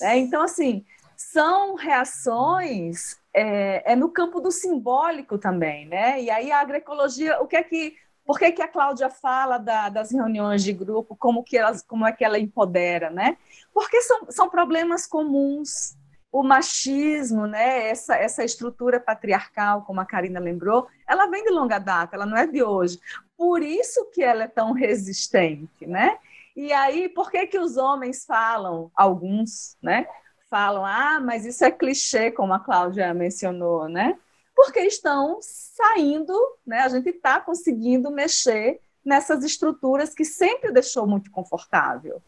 É, então, assim, são reações é, é, no campo do simbólico também, né? E aí a agroecologia, o que é que por que, que a Cláudia fala da, das reuniões de grupo, como, que elas, como é que ela empodera, né? Porque são, são problemas comuns. O machismo, né, essa, essa estrutura patriarcal, como a Karina lembrou, ela vem de longa data, ela não é de hoje. Por isso que ela é tão resistente, né? E aí, por que, que os homens falam, alguns, né? Falam, ah, mas isso é clichê, como a Cláudia mencionou, né? Porque estão saindo, né? A gente está conseguindo mexer nessas estruturas que sempre deixou muito confortável.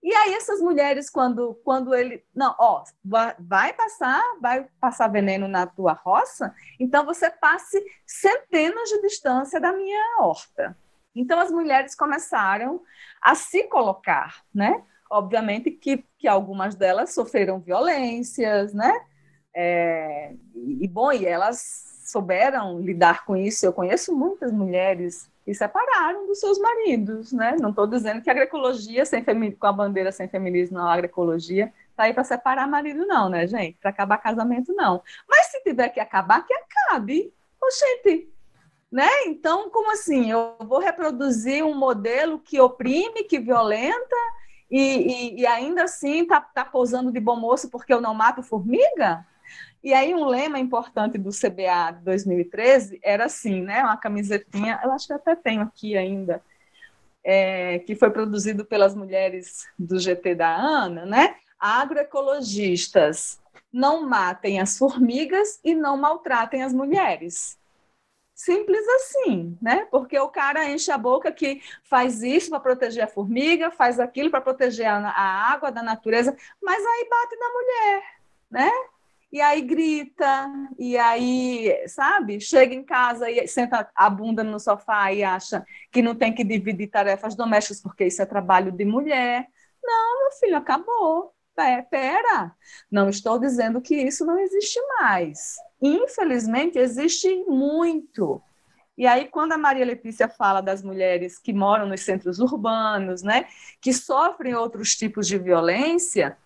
E aí essas mulheres, quando, quando ele, não, ó, vai passar, vai passar veneno na tua roça, então você passe centenas de distância da minha horta. Então as mulheres começaram a se colocar, né? Obviamente que, que algumas delas sofreram violências, né? É, e, bom, e elas souberam lidar com isso. Eu conheço muitas mulheres que separaram dos seus maridos, né? Não estou dizendo que a agroecologia sem com a bandeira sem feminismo na agroecologia tá aí para separar marido não, né, gente? Para acabar casamento não. Mas se tiver que acabar, que acabe. Oxente, né? Então, como assim? Eu vou reproduzir um modelo que oprime, que violenta e, e, e ainda assim tá, tá posando de bom moço porque eu não mato formiga? E aí um lema importante do CBA de 2013 era assim, né? Uma camisetinha, eu acho que até tenho aqui ainda, é, que foi produzido pelas mulheres do GT da ANA, né? Agroecologistas não matem as formigas e não maltratem as mulheres. Simples assim, né? Porque o cara enche a boca que faz isso para proteger a formiga, faz aquilo para proteger a, a água da natureza, mas aí bate na mulher, né? E aí grita, e aí, sabe, chega em casa e senta a bunda no sofá e acha que não tem que dividir tarefas domésticas porque isso é trabalho de mulher. Não, meu filho, acabou. Pera, não estou dizendo que isso não existe mais. Infelizmente, existe muito. E aí, quando a Maria Letícia fala das mulheres que moram nos centros urbanos, né, que sofrem outros tipos de violência,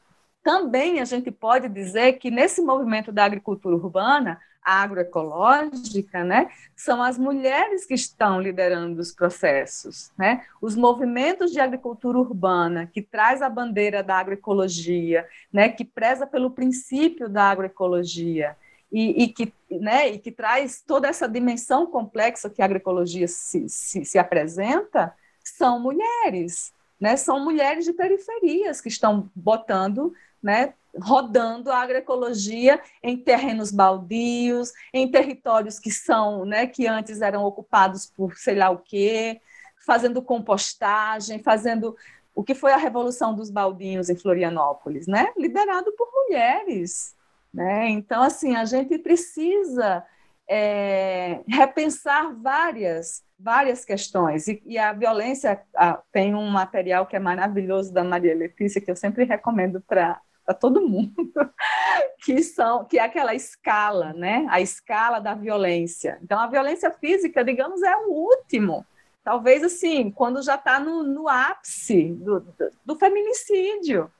também a gente pode dizer que nesse movimento da agricultura urbana, agroecológica, né, são as mulheres que estão liderando os processos, né? Os movimentos de agricultura urbana que traz a bandeira da agroecologia, né, que preza pelo princípio da agroecologia e, e que, né, e que traz toda essa dimensão complexa que a agroecologia se, se, se apresenta, são mulheres, né? São mulheres de periferias que estão botando, né? rodando a agroecologia em terrenos baldios, em territórios que são, né, que antes eram ocupados por sei lá o quê, fazendo compostagem, fazendo o que foi a revolução dos baldinhos em Florianópolis, né? Liderado por mulheres, né? Então assim a gente precisa é, repensar várias várias questões e, e a violência a, tem um material que é maravilhoso da Maria Letícia que eu sempre recomendo para para todo mundo, que são que é aquela escala, né? A escala da violência. Então, a violência física, digamos, é o último. Talvez assim, quando já está no, no, ápice do, do, do feminicídio.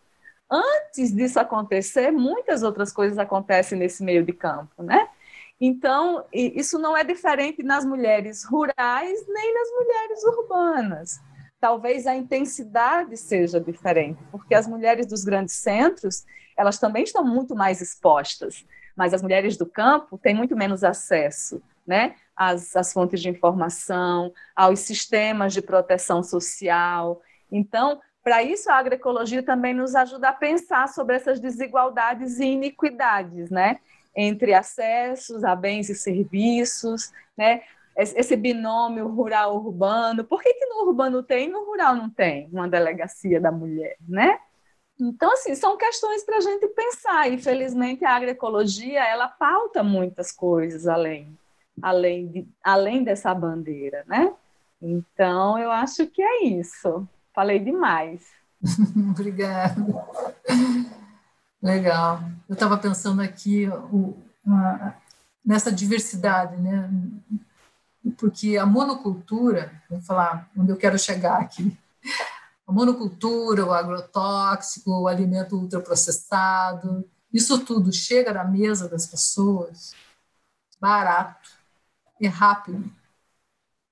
Antes disso acontecer, muitas outras coisas acontecem nesse meio de campo, né? Então, isso não é diferente nas mulheres rurais nem nas mulheres urbanas talvez a intensidade seja diferente, porque as mulheres dos grandes centros, elas também estão muito mais expostas, mas as mulheres do campo têm muito menos acesso, né? Às, fontes de informação, aos sistemas de proteção social. Então, para isso, a agroecologia também nos ajuda a pensar sobre essas desigualdades e iniquidades, né? Entre acessos a bens e serviços, né? Esse binômio rural-urbano. Por que, que no urbano tem e no rural não tem uma delegacia da mulher, né? Então, assim, são questões para a gente pensar. E, felizmente, a agroecologia, ela pauta muitas coisas além, além, de, além dessa bandeira, né? Então, eu acho que é isso. Falei demais. Obrigada. Legal. Eu estava pensando aqui o, nessa diversidade, né? Porque a monocultura, vou falar onde eu quero chegar aqui, a monocultura, o agrotóxico, o alimento ultraprocessado, isso tudo chega na mesa das pessoas barato e rápido.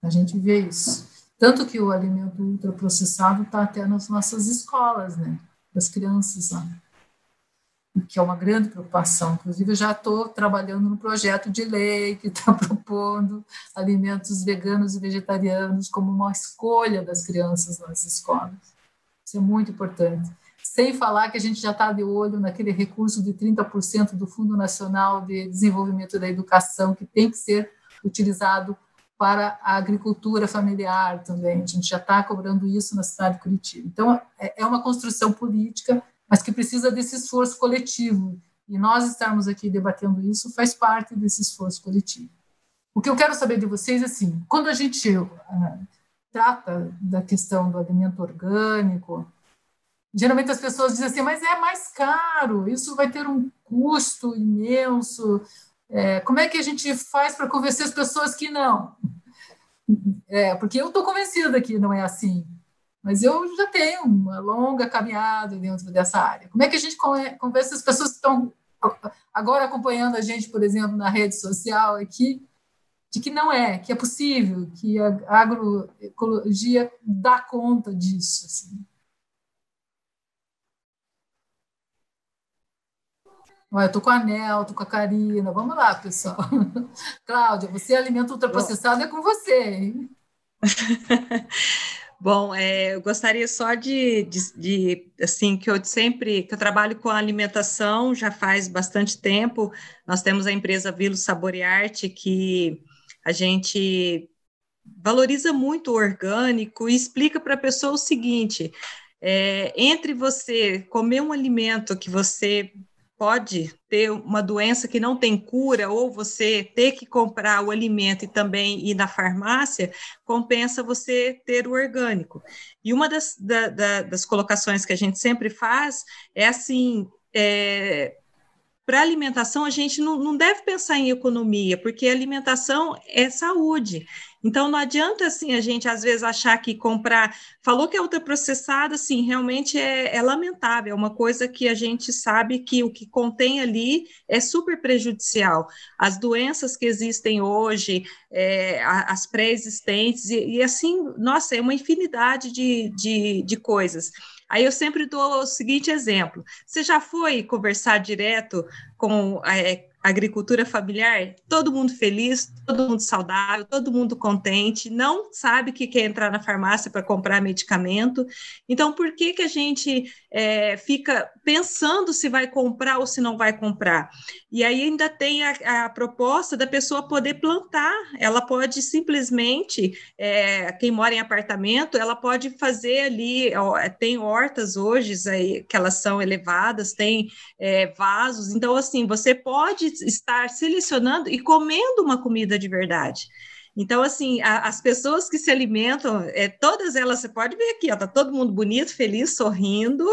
A gente vê isso. Tanto que o alimento ultraprocessado está até nas nossas escolas, né? Das crianças lá que é uma grande preocupação. Inclusive, eu já estou trabalhando no projeto de lei que está propondo alimentos veganos e vegetarianos como uma escolha das crianças nas escolas. Isso é muito importante. Sem falar que a gente já está de olho naquele recurso de 30% do Fundo Nacional de Desenvolvimento da Educação, que tem que ser utilizado para a agricultura familiar também. A gente já está cobrando isso na cidade de Curitiba. Então, é, é uma construção política mas que precisa desse esforço coletivo. E nós estarmos aqui debatendo isso faz parte desse esforço coletivo. O que eu quero saber de vocês é assim, quando a gente uh, trata da questão do alimento orgânico, geralmente as pessoas dizem assim, mas é mais caro, isso vai ter um custo imenso. É, como é que a gente faz para convencer as pessoas que não? É, porque eu estou convencida que não é assim. Mas eu já tenho uma longa caminhada dentro dessa área. Como é que a gente conversa as pessoas que estão agora acompanhando a gente, por exemplo, na rede social aqui, de que não é, que é possível, que a agroecologia dá conta disso. Assim. Eu estou com a Nel, estou com a Karina. Vamos lá, pessoal. Cláudia, você alimenta ultraprocessado, é com você, hein? Bom, é, eu gostaria só de, de, de, assim, que eu sempre, que eu trabalho com alimentação já faz bastante tempo, nós temos a empresa Vilo Saborearte, que a gente valoriza muito o orgânico e explica para a pessoa o seguinte, é, entre você comer um alimento que você pode ter uma doença que não tem cura, ou você ter que comprar o alimento e também ir na farmácia, compensa você ter o orgânico. E uma das, da, da, das colocações que a gente sempre faz é assim: é, para alimentação, a gente não, não deve pensar em economia, porque alimentação é saúde. Então, não adianta, assim, a gente, às vezes, achar que comprar... Falou que é ultraprocessada, assim, realmente é, é lamentável, é uma coisa que a gente sabe que o que contém ali é super prejudicial. As doenças que existem hoje, é, as pré-existentes, e, e, assim, nossa, é uma infinidade de, de, de coisas. Aí eu sempre dou o seguinte exemplo: você já foi conversar direto com, é, agricultura familiar, todo mundo feliz, todo mundo saudável, todo mundo contente, não sabe que quer entrar na farmácia para comprar medicamento. Então, por que, que a gente é, fica pensando se vai comprar ou se não vai comprar? E aí ainda tem a, a proposta da pessoa poder plantar, ela pode simplesmente, é, quem mora em apartamento, ela pode fazer ali, ó, tem hortas hoje aí, que elas são elevadas, tem é, vasos, então assim, você pode estar selecionando e comendo uma comida de verdade. Então, assim, a, as pessoas que se alimentam, é, todas elas, você pode ver aqui, ó, tá todo mundo bonito, feliz, sorrindo,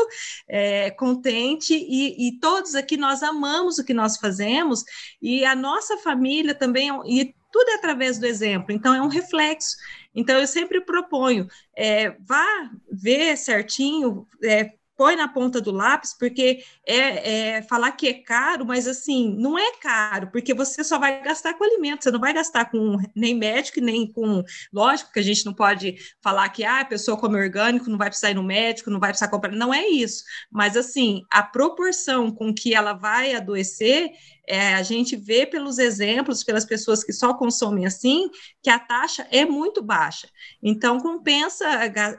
é, contente, e, e, todos aqui nós amamos o que nós fazemos, e a nossa família também, e tudo é através do exemplo, então é um reflexo. Então, eu sempre proponho, é, vá ver certinho, é, põe na ponta do lápis, porque é, é, falar que é caro, mas assim, não é caro, porque você só vai gastar com alimento, você não vai gastar com nem médico, nem com. Lógico que a gente não pode falar que ah, a pessoa come orgânico, não vai precisar ir no médico, não vai precisar comprar. Não é isso. Mas assim, a proporção com que ela vai adoecer é, a gente vê pelos exemplos, pelas pessoas que só consomem assim, que a taxa é muito baixa. Então, compensa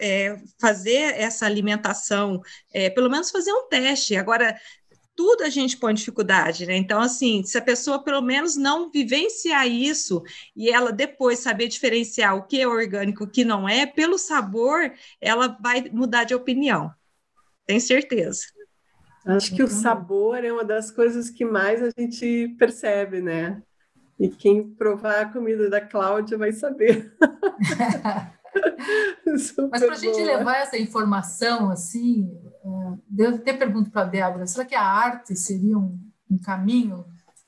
é, fazer essa alimentação, é, pelo menos fazer um teste. Agora, tudo a gente põe dificuldade, né? Então, assim, se a pessoa pelo menos não vivenciar isso e ela depois saber diferenciar o que é orgânico o que não é, pelo sabor, ela vai mudar de opinião. Tenho certeza. Acho que o sabor é uma das coisas que mais a gente percebe, né? E quem provar a comida da Cláudia vai saber. Mas para a gente levar essa informação assim, é, eu até pergunto para a Débora, será que a arte seria um, um caminho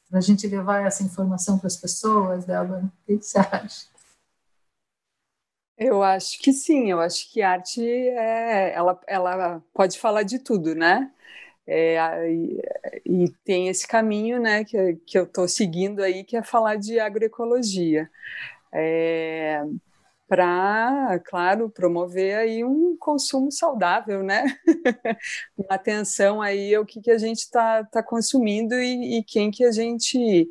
para a gente levar essa informação para as pessoas, Débora? O que você acha? Eu acho que sim, eu acho que a arte é, ela, ela pode falar de tudo, né? É, e, tem esse caminho né, que, que eu estou seguindo aí, que é falar de agroecologia. É, para, claro, promover aí um consumo saudável, né? Uma atenção aí ao que, que a gente está tá consumindo e, e, quem que a gente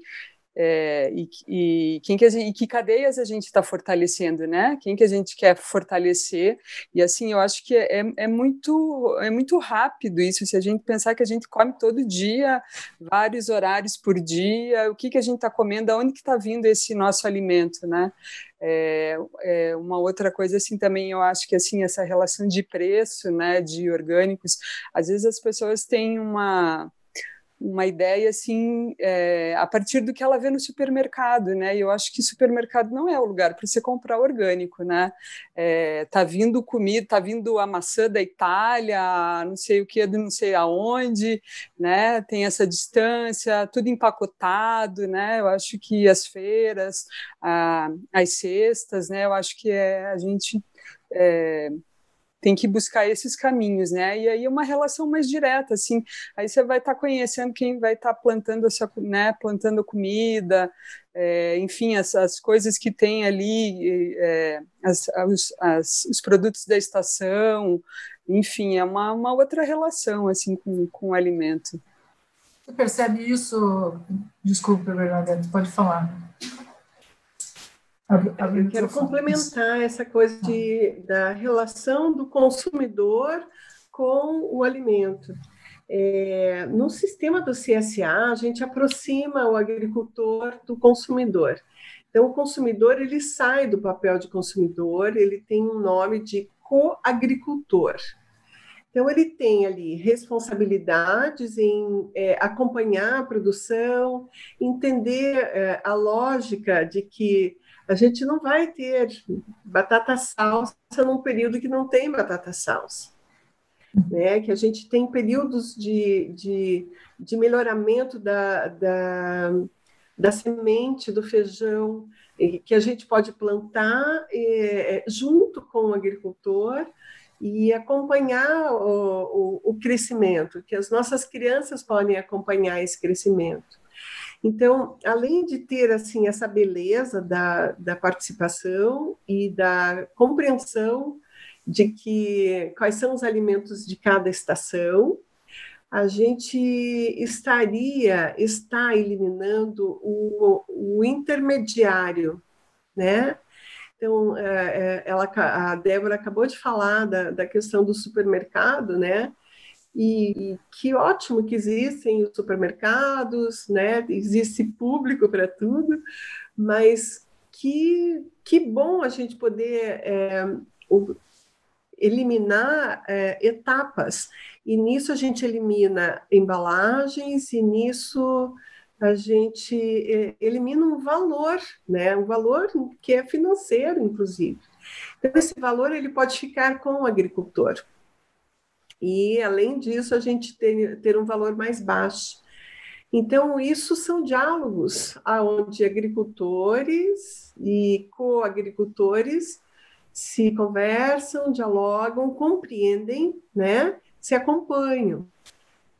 é, e, e, quem que, gente, e que cadeias a gente está fortalecendo, né? Quem que a gente quer fortalecer? E assim, eu acho que é, é, muito é muito rápido isso. Se a gente pensar que a gente come todo dia, vários horários por dia, o que que a gente está comendo? Aonde que está vindo esse nosso alimento, né? É, é, uma outra coisa assim também eu acho que assim essa relação de preço, né? De orgânicos, às vezes as pessoas têm uma uma ideia assim é, a partir do que ela vê no supermercado, né? E eu acho que supermercado não é o lugar para você comprar orgânico, né? É, tá vindo comida, tá vindo a maçã da Itália, não sei o que, não sei aonde, né? Tem essa distância, tudo empacotado, né? Eu acho que as feiras, a, as cestas, né? Eu acho que é a gente é, tem que buscar esses caminhos, né? E aí uma relação mais direta, assim, aí você vai estar tá conhecendo quem vai estar tá plantando a sua, né, plantando comida, é, enfim, as, as, coisas que tem ali, é, as, as, as, os produtos da estação, enfim, é uma, uma outra relação, assim, com, com o alimento. Você percebe isso? Desculpa, Bernadette, pode falar. Eu quero complementar essa coisa de, da relação do consumidor com o alimento. É, no sistema do CSA, a gente aproxima o agricultor do consumidor. Então, o consumidor ele sai do papel de consumidor, ele tem um nome de coagricultor. Então, ele tem ali responsabilidades em é, acompanhar a produção, entender é, a lógica de que a gente não vai ter batata salsa num período que não tem batata salsa. Né? Que a gente tem períodos de, de, de melhoramento da, da, da semente do feijão, que a gente pode plantar é, junto com o agricultor e acompanhar o, o, o, crescimento, que as nossas crianças podem acompanhar esse crescimento. Então, além de ter assim essa beleza da, da participação e da compreensão de que quais são os alimentos de cada estação, a gente estaria, está eliminando o, o intermediário, né? Então, é, é, ela, a Débora acabou de falar da, da questão do supermercado, né? E, e, que ótimo que existem os supermercados, né? Existe público para tudo, mas que, que bom a gente poder é, eliminar é, etapas. E nisso a gente elimina embalagens, e nisso a gente é, elimina um valor, né? um valor que é financeiro, inclusive. Então, esse valor ele pode ficar com o agricultor. E, além disso, a gente tem, ter um valor mais baixo. Então, isso são diálogos onde agricultores e co-agricultores se conversam, dialogam, compreendem, né? se acompanham.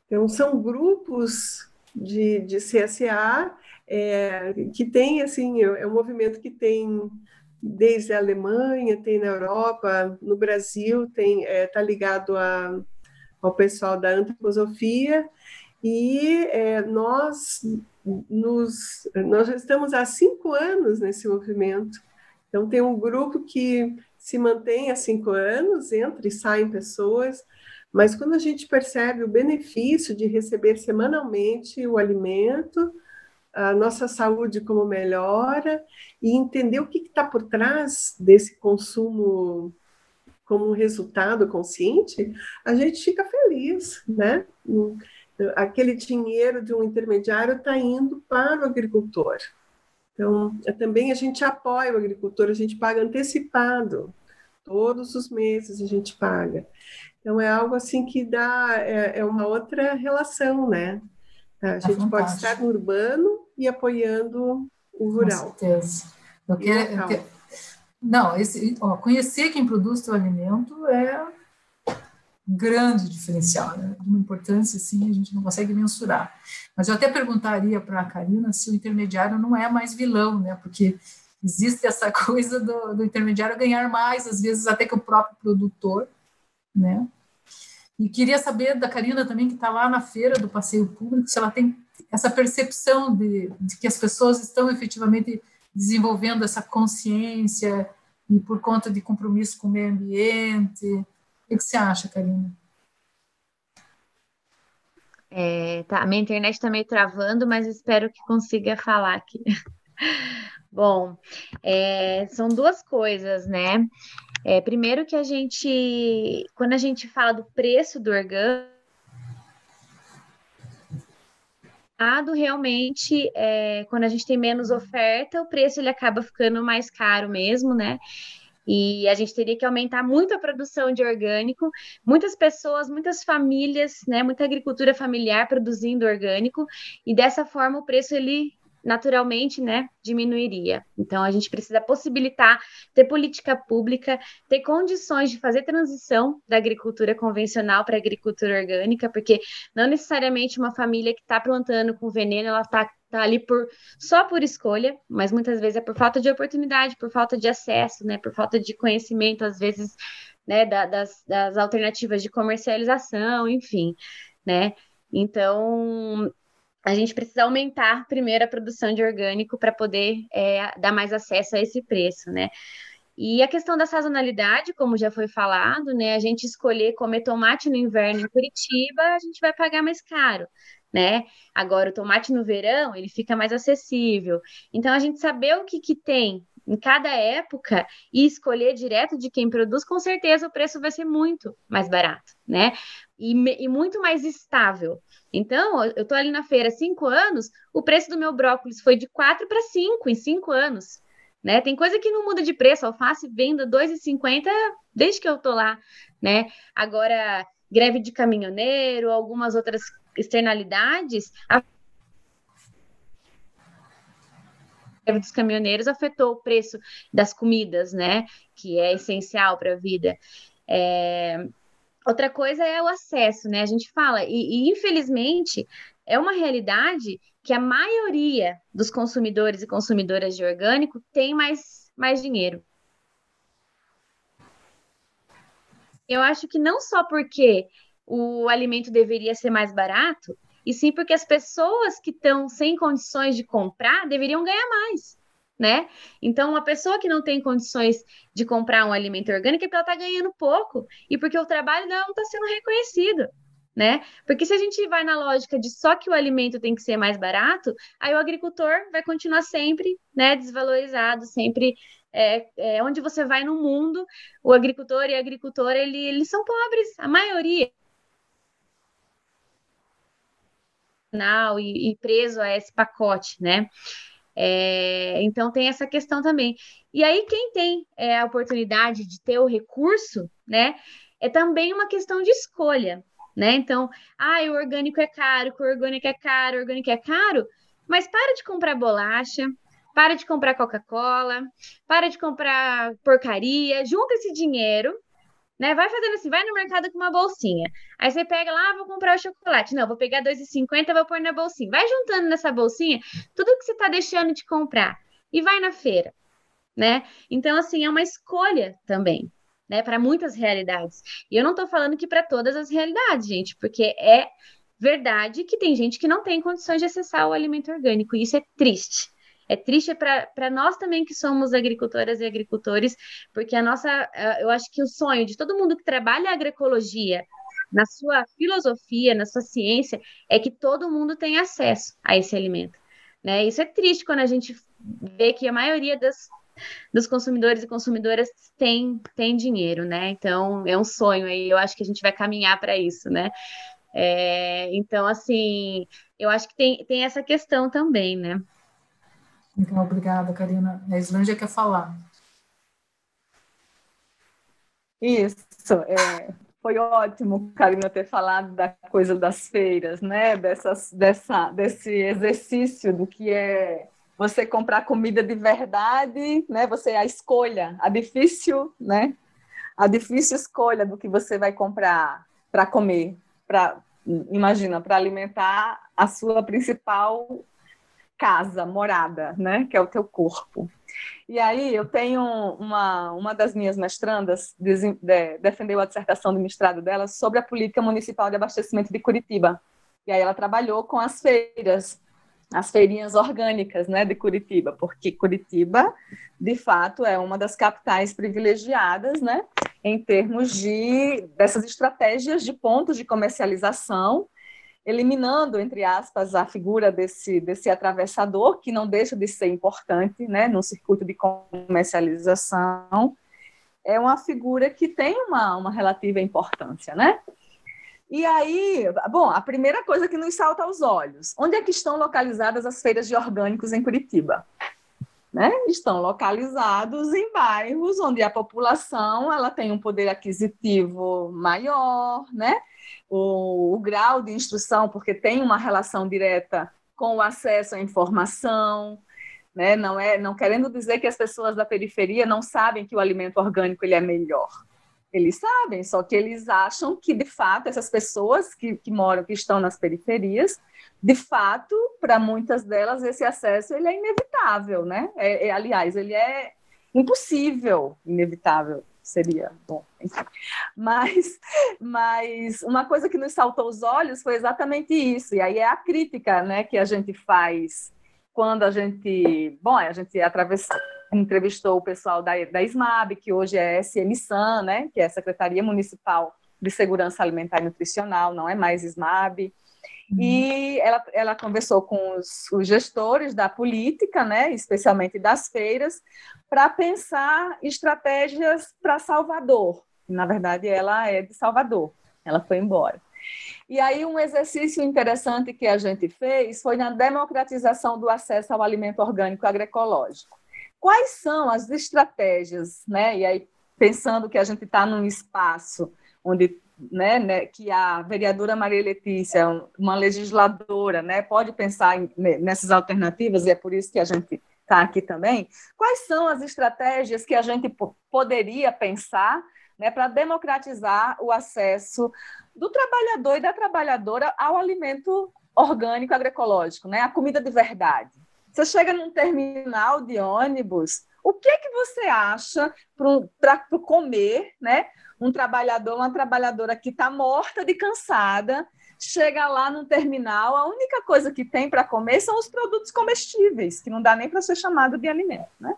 Então, são grupos de, de CSA é, que tem, assim, é, é um movimento que tem desde a Alemanha, tem na Europa, no Brasil, está é, tá ligado a, ao pessoal da antroposofia, e é, nós, nos, nós já estamos há cinco anos nesse movimento. Então, tem um grupo que se mantém há cinco anos, entra e saem pessoas, mas quando a gente percebe o benefício de receber semanalmente o alimento, a nossa saúde como melhora e entender o que está por trás desse consumo como um resultado consciente, a gente fica feliz, né? Aquele dinheiro de um intermediário está indo para o agricultor. Então, é, também a gente apoia o agricultor, a gente paga antecipado. Todos os meses a gente paga. Então, é algo assim que dá, é, é uma outra relação, né? A é gente é pode estar no urbano e apoiando o rural. Com certeza. Eu quero, eu quero, não, esse, ó, conhecer quem produz o alimento é grande diferencial, né? de uma importância assim, a gente não consegue mensurar. Mas eu até perguntaria para a Karina se o intermediário não é mais vilão, né? Porque existe essa coisa do, do intermediário ganhar mais, às vezes até que o próprio produtor, né? E queria saber da Karina também, que está lá na feira do passeio público, se ela tem essa percepção de, de que as pessoas estão efetivamente desenvolvendo essa consciência e por conta de compromisso com o meio ambiente, o que você acha, Karina? É, tá, minha internet está meio travando, mas espero que consiga falar aqui. Bom, é, são duas coisas, né? É, primeiro que a gente, quando a gente fala do preço do orgânico, realmente, é, quando a gente tem menos oferta, o preço ele acaba ficando mais caro mesmo, né? E a gente teria que aumentar muito a produção de orgânico. Muitas pessoas, muitas famílias, né, muita agricultura familiar produzindo orgânico, e dessa forma o preço ele naturalmente, né, diminuiria. Então, a gente precisa possibilitar ter política pública, ter condições de fazer transição da agricultura convencional para agricultura orgânica, porque não necessariamente uma família que está plantando com veneno, ela está tá ali por só por escolha, mas muitas vezes é por falta de oportunidade, por falta de acesso, né, por falta de conhecimento, às vezes, né, da, das, das alternativas de comercialização, enfim, né. Então, a gente precisa aumentar primeiro a produção de orgânico para poder é, dar mais acesso a esse preço, né? E a questão da sazonalidade, como já foi falado, né? A gente escolher comer tomate no inverno em Curitiba, a gente vai pagar mais caro, né? Agora, o tomate no verão, ele fica mais acessível. Então, a gente saber o que, que tem em cada época e escolher direto de quem produz, com certeza o preço vai ser muito mais barato, né? E, e muito mais estável. Então, eu estou ali na feira há cinco anos, o preço do meu brócolis foi de quatro para cinco em cinco anos. Né? Tem coisa que não muda de preço, alface venda 2,50 desde que eu estou lá, né? Agora, greve de caminhoneiro, algumas outras externalidades, a greve dos caminhoneiros afetou o preço das comidas, né? Que é essencial para a vida. É, Outra coisa é o acesso, né? A gente fala, e, e, infelizmente é uma realidade que a maioria dos consumidores e consumidoras de orgânico tem mais, mais dinheiro. Eu acho que não só porque o alimento deveria ser mais barato, e sim porque as pessoas que estão sem condições de comprar deveriam ganhar mais. Né? Então, uma pessoa que não tem condições de comprar um alimento orgânico é porque ela está ganhando pouco e porque o trabalho dela não está sendo reconhecido né? Porque se a gente vai na lógica de só que o alimento tem que ser mais barato, aí o agricultor vai continuar sempre, né, desvalorizado, sempre é, é, onde você vai no mundo, o agricultor e a agricultora, ele, eles são pobres, a maioria. E, e preso a esse pacote, né? É, então tem essa questão também. E aí, quem tem é, a oportunidade de ter o recurso, né? É também uma questão de escolha né? Então, ah, o orgânico é caro, o orgânico é caro, o orgânico é caro, mas para de comprar bolacha, para de comprar Coca-Cola, para de comprar porcaria, junta esse dinheiro, né? Vai fazendo assim, vai no mercado com uma bolsinha. Aí você pega lá, ah, vou comprar o chocolate. Não, vou pegar 2,50, vou pôr na bolsinha. Vai juntando nessa bolsinha tudo que você está deixando de comprar e vai na feira, né? Então, assim, é uma escolha também, né, para muitas realidades. E eu não estou falando que para todas as realidades, gente, porque é verdade que tem gente que não tem condições de acessar o alimento orgânico, e isso é triste. É triste para nós também que somos agricultoras e agricultores, porque a nossa, eu acho que o sonho de todo mundo que trabalha a agroecologia, na sua filosofia, na sua ciência, é que todo mundo tenha acesso a esse alimento. Né? Isso é triste quando a gente vê que a maioria das dos consumidores e consumidoras tem, tem dinheiro, né? Então é um sonho aí, eu acho que a gente vai caminhar para isso, né? É, então, assim, eu acho que tem, tem essa questão também, né? Então, obrigada, Karina. A Islândia quer falar. Isso, é, foi ótimo, Karina, ter falado da coisa das feiras, né? Dessas, dessa, desse exercício do que é você comprar comida de verdade, né? Você a escolha, a difícil, né? A difícil escolha do que você vai comprar para comer, para imagina, para alimentar a sua principal casa, morada, né? Que é o teu corpo. E aí eu tenho uma, uma das minhas mestrandas de, de, defendeu a dissertação de mestrado dela sobre a política municipal de abastecimento de Curitiba. E aí ela trabalhou com as feiras as feirinhas orgânicas né, de Curitiba, porque Curitiba, de fato, é uma das capitais privilegiadas né, em termos de dessas estratégias de pontos de comercialização, eliminando, entre aspas, a figura desse, desse atravessador, que não deixa de ser importante né, no circuito de comercialização, é uma figura que tem uma, uma relativa importância, né? E aí, bom, a primeira coisa que nos salta aos olhos, onde é que estão localizadas as feiras de orgânicos em Curitiba? Né? Estão localizados em bairros onde a população ela tem um poder aquisitivo maior, né? O, o grau de instrução, porque tem uma relação direta com o acesso à informação, né? Não é, não querendo dizer que as pessoas da periferia não sabem que o alimento orgânico ele é melhor eles sabem, só que eles acham que, de fato, essas pessoas que, que moram, que estão nas periferias, de fato, para muitas delas, esse acesso ele é inevitável, né? É, é, aliás, ele é impossível, inevitável seria bom, enfim. Mas, mas uma coisa que nos saltou os olhos foi exatamente isso, e aí é a crítica né, que a gente faz quando a gente, bom, a gente atravessou, entrevistou o pessoal da, da SMAB, que hoje é SMSAN, né, que é a Secretaria Municipal de Segurança Alimentar e Nutricional, não é mais SMAB. E ela, ela conversou com os, os, gestores da política, né, especialmente das feiras, para pensar estratégias para Salvador. Na verdade, ela é de Salvador, ela foi embora. E aí, um exercício interessante que a gente fez foi na democratização do acesso ao alimento orgânico agroecológico. Quais são as estratégias, né? E aí, pensando que a gente está num espaço onde né, né, que a vereadora Maria Letícia, uma legisladora, né, pode pensar em, nessas alternativas, e é por isso que a gente está aqui também. Quais são as estratégias que a gente poderia pensar né, para democratizar o acesso do trabalhador e da trabalhadora ao alimento orgânico agroecológico, né? A comida de verdade. Você chega num terminal de ônibus, O que que você acha para comer, né? Um trabalhador, uma trabalhadora que está morta de cansada, chega lá no terminal, a única coisa que tem para comer são os produtos comestíveis, que não dá nem para ser chamado de alimento, né?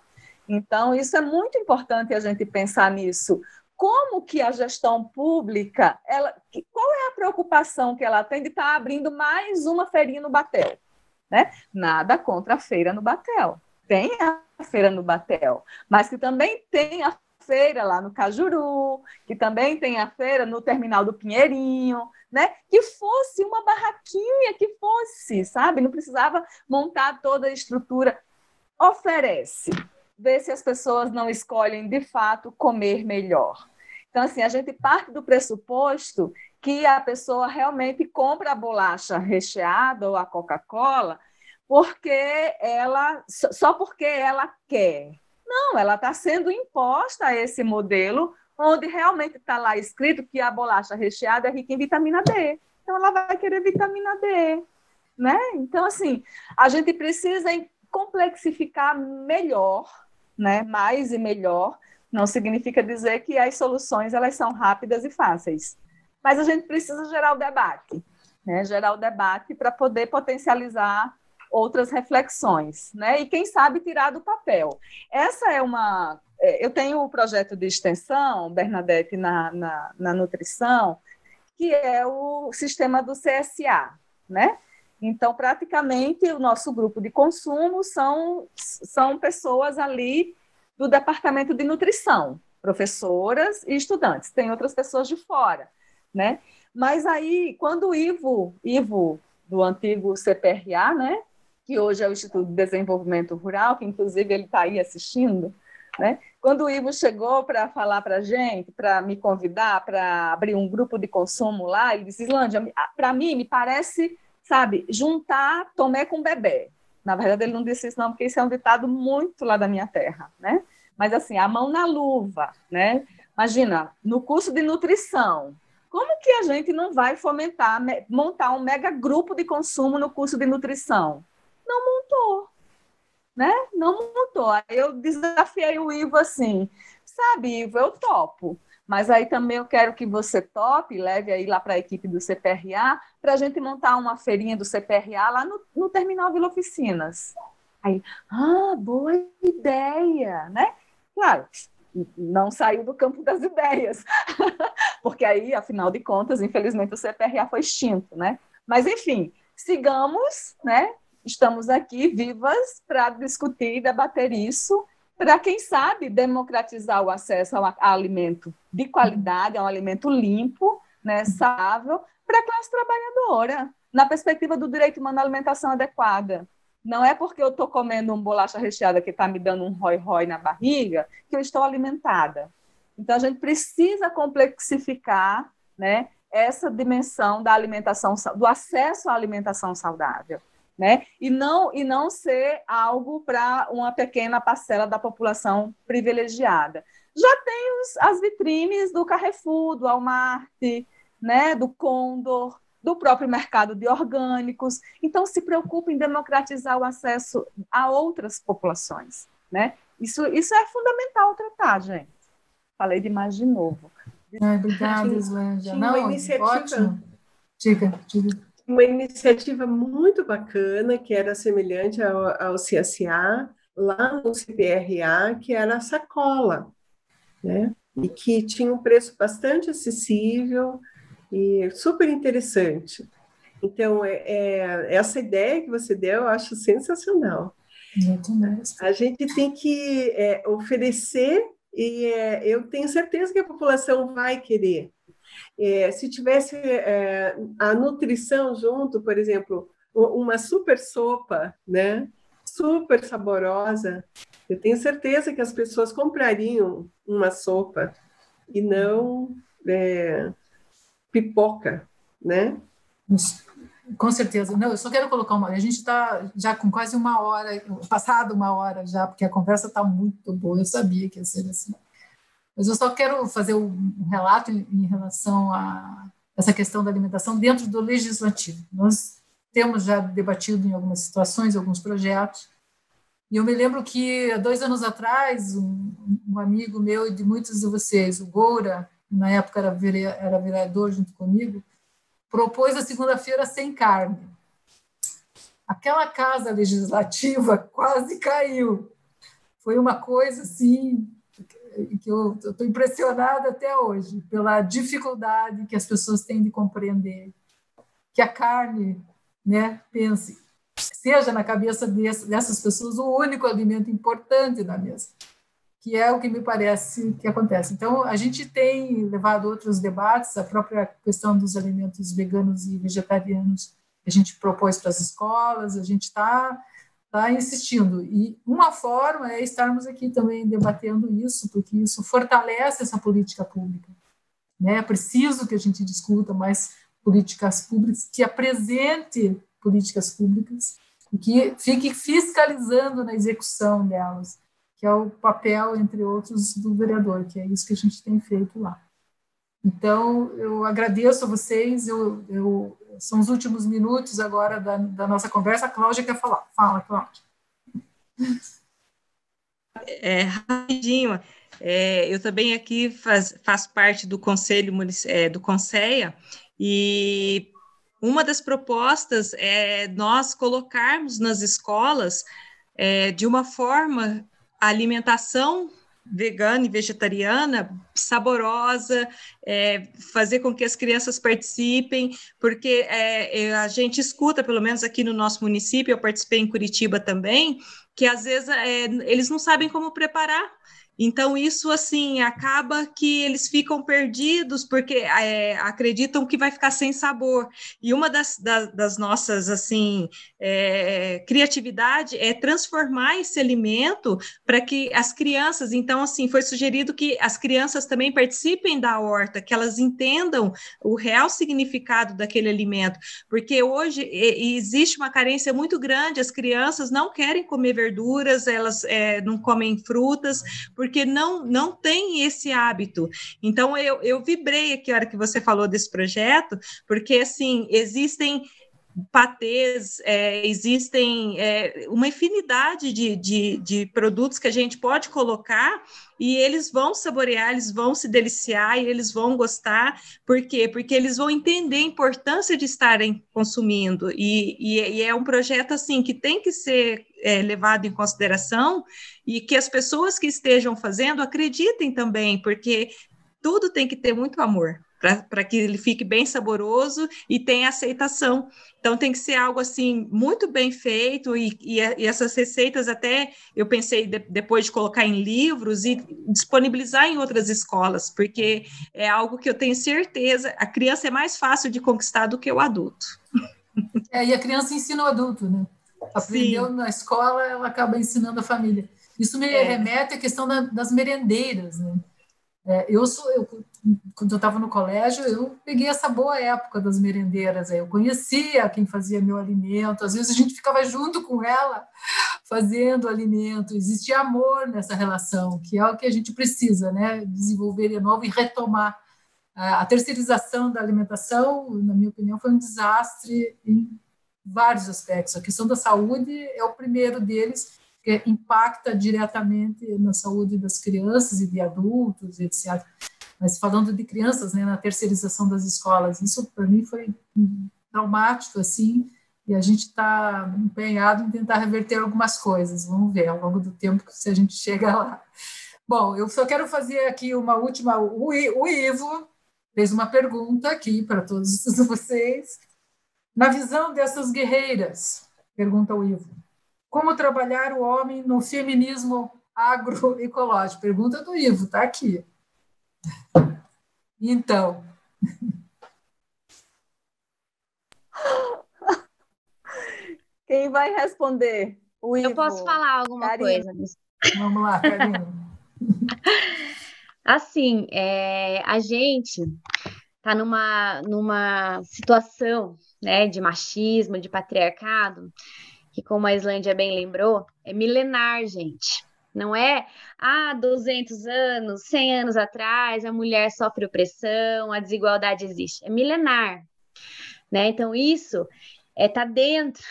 Então, isso é muito importante a gente pensar nisso. Como que a gestão pública, ela, qual é a preocupação que ela tem de estar tá abrindo mais uma feirinha no Batel? Né? Nada contra a feira no Batel. Tem a feira no Batel, mas que também tem a feira lá no Cajuru, que também tem a feira no terminal do Pinheirinho, né? Que fosse uma barraquinha, que fosse, sabe? Não precisava montar toda a estrutura. Oferece ver se as pessoas não escolhem de fato comer melhor. Então, assim, a gente parte do pressuposto que a pessoa realmente compra a bolacha recheada ou a Coca-Cola porque ela só porque ela quer. Não, ela está sendo imposta a esse modelo onde realmente está lá escrito que a bolacha recheada é rica em vitamina D. Então ela vai querer vitamina D, né? Então assim, a gente precisa complexificar melhor né, mais e melhor, não significa dizer que as soluções elas são rápidas e fáceis. Mas a gente precisa gerar o debate, né, gerar o debate para poder potencializar outras reflexões, né? E quem sabe tirar do papel. Essa é uma. É, eu tenho o um projeto de extensão, Bernadette, na, na, na nutrição, que é o sistema do CSA, né? Então, praticamente, o nosso grupo de consumo são, são pessoas ali do departamento de nutrição, professoras e estudantes. Tem outras pessoas de fora, né? Mas aí, quando o Ivo, Ivo do antigo CPRA, né? Que hoje é o Instituto de Desenvolvimento Rural, que inclusive ele está aí assistindo, né? Quando o Ivo chegou para falar para a gente, para me convidar para abrir um grupo de consumo lá, ele disse: Islândia, para mim me parece sabe, juntar Tomé com bebê. Na verdade, ele não disse isso não, porque isso é um ditado muito lá da minha terra, né? Mas assim, a mão na luva, né? Imagina, no curso de nutrição, como que a gente não vai fomentar, montar um mega grupo de consumo no curso de nutrição? Não montou, né? Não montou. Aí eu desafiei o Ivo assim, sabe, Ivo, eu topo. Mas aí também eu quero que você tope, leve aí lá para a equipe do CPRA, para a gente montar uma feirinha do CPRA lá no, no Terminal Vila Oficinas. Aí, ah, boa ideia, né? Claro, não saiu do campo das ideias, porque aí, afinal de contas, infelizmente o CPRA foi extinto, né? Mas, enfim, sigamos, né? Estamos aqui vivas para discutir e debater isso para, quem sabe, democratizar o acesso a, alimento de qualidade, a um alimento limpo, né, saudável, para a classe trabalhadora, na perspectiva do direito humano à alimentação adequada. Não é porque eu estou comendo um bolacha recheada que está me dando um rói-rói na barriga que eu estou alimentada. Então, a gente precisa complexificar né, essa dimensão da alimentação, do acesso à alimentação saudável né? E não e não ser algo para uma pequena parcela da população privilegiada. Já tem os, as vitrines do Carrefour, do Walmart, né? Do Condor, do próprio mercado de orgânicos. Então se preocupe em democratizar o acesso a outras populações, né? Isso isso é fundamental tratar, gente. Falei demais de novo. obrigada, Islândia. Não, ótimo. Diga, diga uma iniciativa muito bacana, que era semelhante ao, ao CSA, lá no CPRA, que era a sacola, né? E que tinha um preço bastante acessível e super interessante. Então, é, é essa ideia que você deu, eu acho sensacional. A gente tem que é, oferecer, e é, eu tenho certeza que a população vai querer é, se tivesse é, a nutrição junto, por exemplo, uma super sopa, né? Super saborosa, eu tenho certeza que as pessoas comprariam uma sopa e não é, pipoca, né? Com certeza. Não, eu só quero colocar uma. A gente está já com quase uma hora, passado uma hora já, porque a conversa está muito boa. Eu sabia que ia ser assim. Mas eu só quero fazer um relato em relação a essa questão da alimentação dentro do legislativo. Nós temos já debatido em algumas situações, alguns projetos, E eu me lembro que, há dois anos atrás, um, um amigo meu e de muitos de vocês, o Goura, na época era, era vereador junto comigo, propôs a segunda-feira sem carne. Aquela casa legislativa quase caiu. Foi uma coisa assim que eu estou impressionada até hoje pela dificuldade que as pessoas têm de compreender que a carne, né, pense, seja na cabeça desse, dessas pessoas o único alimento importante da mesa, que é o que me parece que acontece. Então, a gente tem levado outros debates, a própria questão dos alimentos veganos e vegetarianos a gente propôs para as escolas, a gente está tá insistindo. E uma forma é estarmos aqui também debatendo isso, porque isso fortalece essa política pública. Né? É preciso que a gente discuta mais políticas públicas, que apresente políticas públicas e que fique fiscalizando na execução delas, que é o papel, entre outros, do vereador, que é isso que a gente tem feito lá. Então, eu agradeço a vocês, eu, eu são os últimos minutos agora da, da nossa conversa. A Cláudia quer falar. Fala, Cláudia. É, rapidinho, é, eu também aqui faz, faço parte do Conselho é, do Conceia, e uma das propostas é nós colocarmos nas escolas, é, de uma forma, a alimentação vegana e vegetariana saborosa, é, fazer com que as crianças participem, porque é, é, a gente escuta, pelo menos aqui no nosso município, eu participei em Curitiba também, que às vezes é, eles não sabem como preparar então, isso, assim, acaba que eles ficam perdidos porque é, acreditam que vai ficar sem sabor. E uma das, das, nossas, assim, é, criatividade é transformar esse alimento para que as crianças, então, assim, foi sugerido que as crianças também participem da horta, que elas entendam o real significado daquele alimento, porque hoje existe uma carência muito grande, as crianças não querem comer verduras, elas é, não comem frutas, porque não, não tem esse hábito. Então, eu, eu vibrei aqui a hora que você falou desse projeto, porque, assim, existem patês, é, existem é, uma infinidade de, de, de, produtos que a gente pode colocar e eles vão saborear, eles vão se deliciar e eles vão gostar. Por quê? Porque eles vão entender a importância de estarem consumindo. E, e, e é um projeto assim que tem que ser é, levado em consideração e que as pessoas que estejam fazendo acreditem também, porque tudo tem que ter muito amor para que ele fique bem saboroso e tenha aceitação. Então tem que ser algo assim muito bem feito e, e, e essas receitas até eu pensei de, depois de colocar em livros e disponibilizar em outras escolas, porque é algo que eu tenho certeza a criança é mais fácil de conquistar do que o adulto. É, e a criança ensina o adulto, né? Aprendeu Sim. na escola, ela acaba ensinando a família. Isso me é. remete à questão da, das merendeiras, né? É, eu sou, eu, quando eu estava no colégio, eu peguei essa boa época das merendeiras. Aí eu conhecia quem fazia meu alimento. Às vezes a gente ficava junto com ela fazendo alimento. Existia amor nessa relação, que é o que a gente precisa, né? Desenvolver de novo e retomar. A terceirização da alimentação, na minha opinião, foi um desastre em vários aspectos. A questão da saúde é o primeiro deles que impacta diretamente na saúde das crianças e de adultos, etc. Mas falando de crianças, né, na terceirização das escolas, isso para mim foi traumático, assim, e a gente está empenhado em tentar reverter algumas coisas. Vamos ver ao longo do tempo se a gente chega lá. Bom, eu só quero fazer aqui uma última. O Ivo fez uma pergunta aqui para todos vocês. Na visão dessas guerreiras, pergunta o Ivo, como trabalhar o homem no feminismo agroecológico? Pergunta do Ivo, está aqui. Então. Quem vai responder? O Ivo. Eu posso falar alguma Karina. coisa. Vamos lá, Karina. Assim, é, a gente está numa, numa situação né, de machismo, de patriarcado, que como a Islândia bem lembrou, é milenar, gente. Não é, ah, 200 anos, 100 anos atrás, a mulher sofre opressão, a desigualdade existe. É milenar, né? Então, isso é tá dentro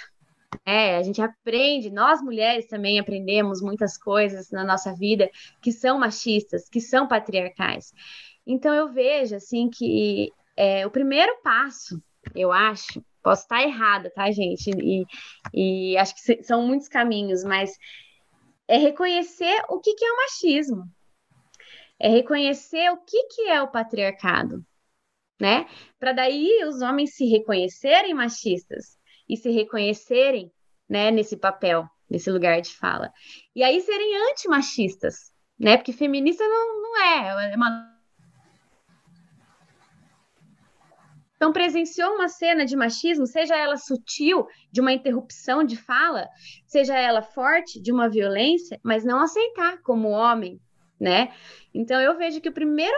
É, a gente aprende, nós mulheres também aprendemos muitas coisas na nossa vida que são machistas, que são patriarcais. Então eu vejo assim que é, o primeiro passo, eu acho, posso estar errada, tá, gente? E, e acho que são muitos caminhos, mas é reconhecer o que, que é o machismo, é reconhecer o que, que é o patriarcado, né? Para daí os homens se reconhecerem machistas e se reconhecerem, né, nesse papel, nesse lugar de fala. E aí serem antimachistas, né? Porque feminista não, não é, é uma Então, presenciou uma cena de machismo, seja ela sutil, de uma interrupção de fala, seja ela forte, de uma violência, mas não aceitar como homem, né? Então, eu vejo que o primeiro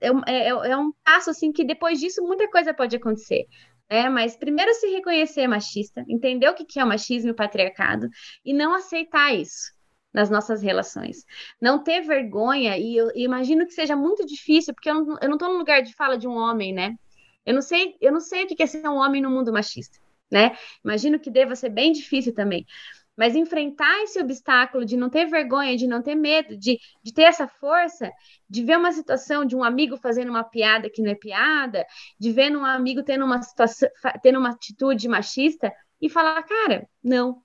é, é, é um passo, assim, que depois disso muita coisa pode acontecer. É, mas primeiro se reconhecer machista, entender o que é o machismo e o patriarcado e não aceitar isso nas nossas relações. Não ter vergonha, e eu imagino que seja muito difícil, porque eu não, tô no lugar de fala de um homem, né? Eu não sei, eu não sei o que é ser um homem no mundo machista, né? Imagino que deva ser bem difícil também. Mas enfrentar esse obstáculo de não ter vergonha, de não ter medo, de, de ter essa força, de ver uma situação de um amigo fazendo uma piada que não é piada, de ver um amigo tendo uma situação, tendo uma atitude machista e falar, cara, não,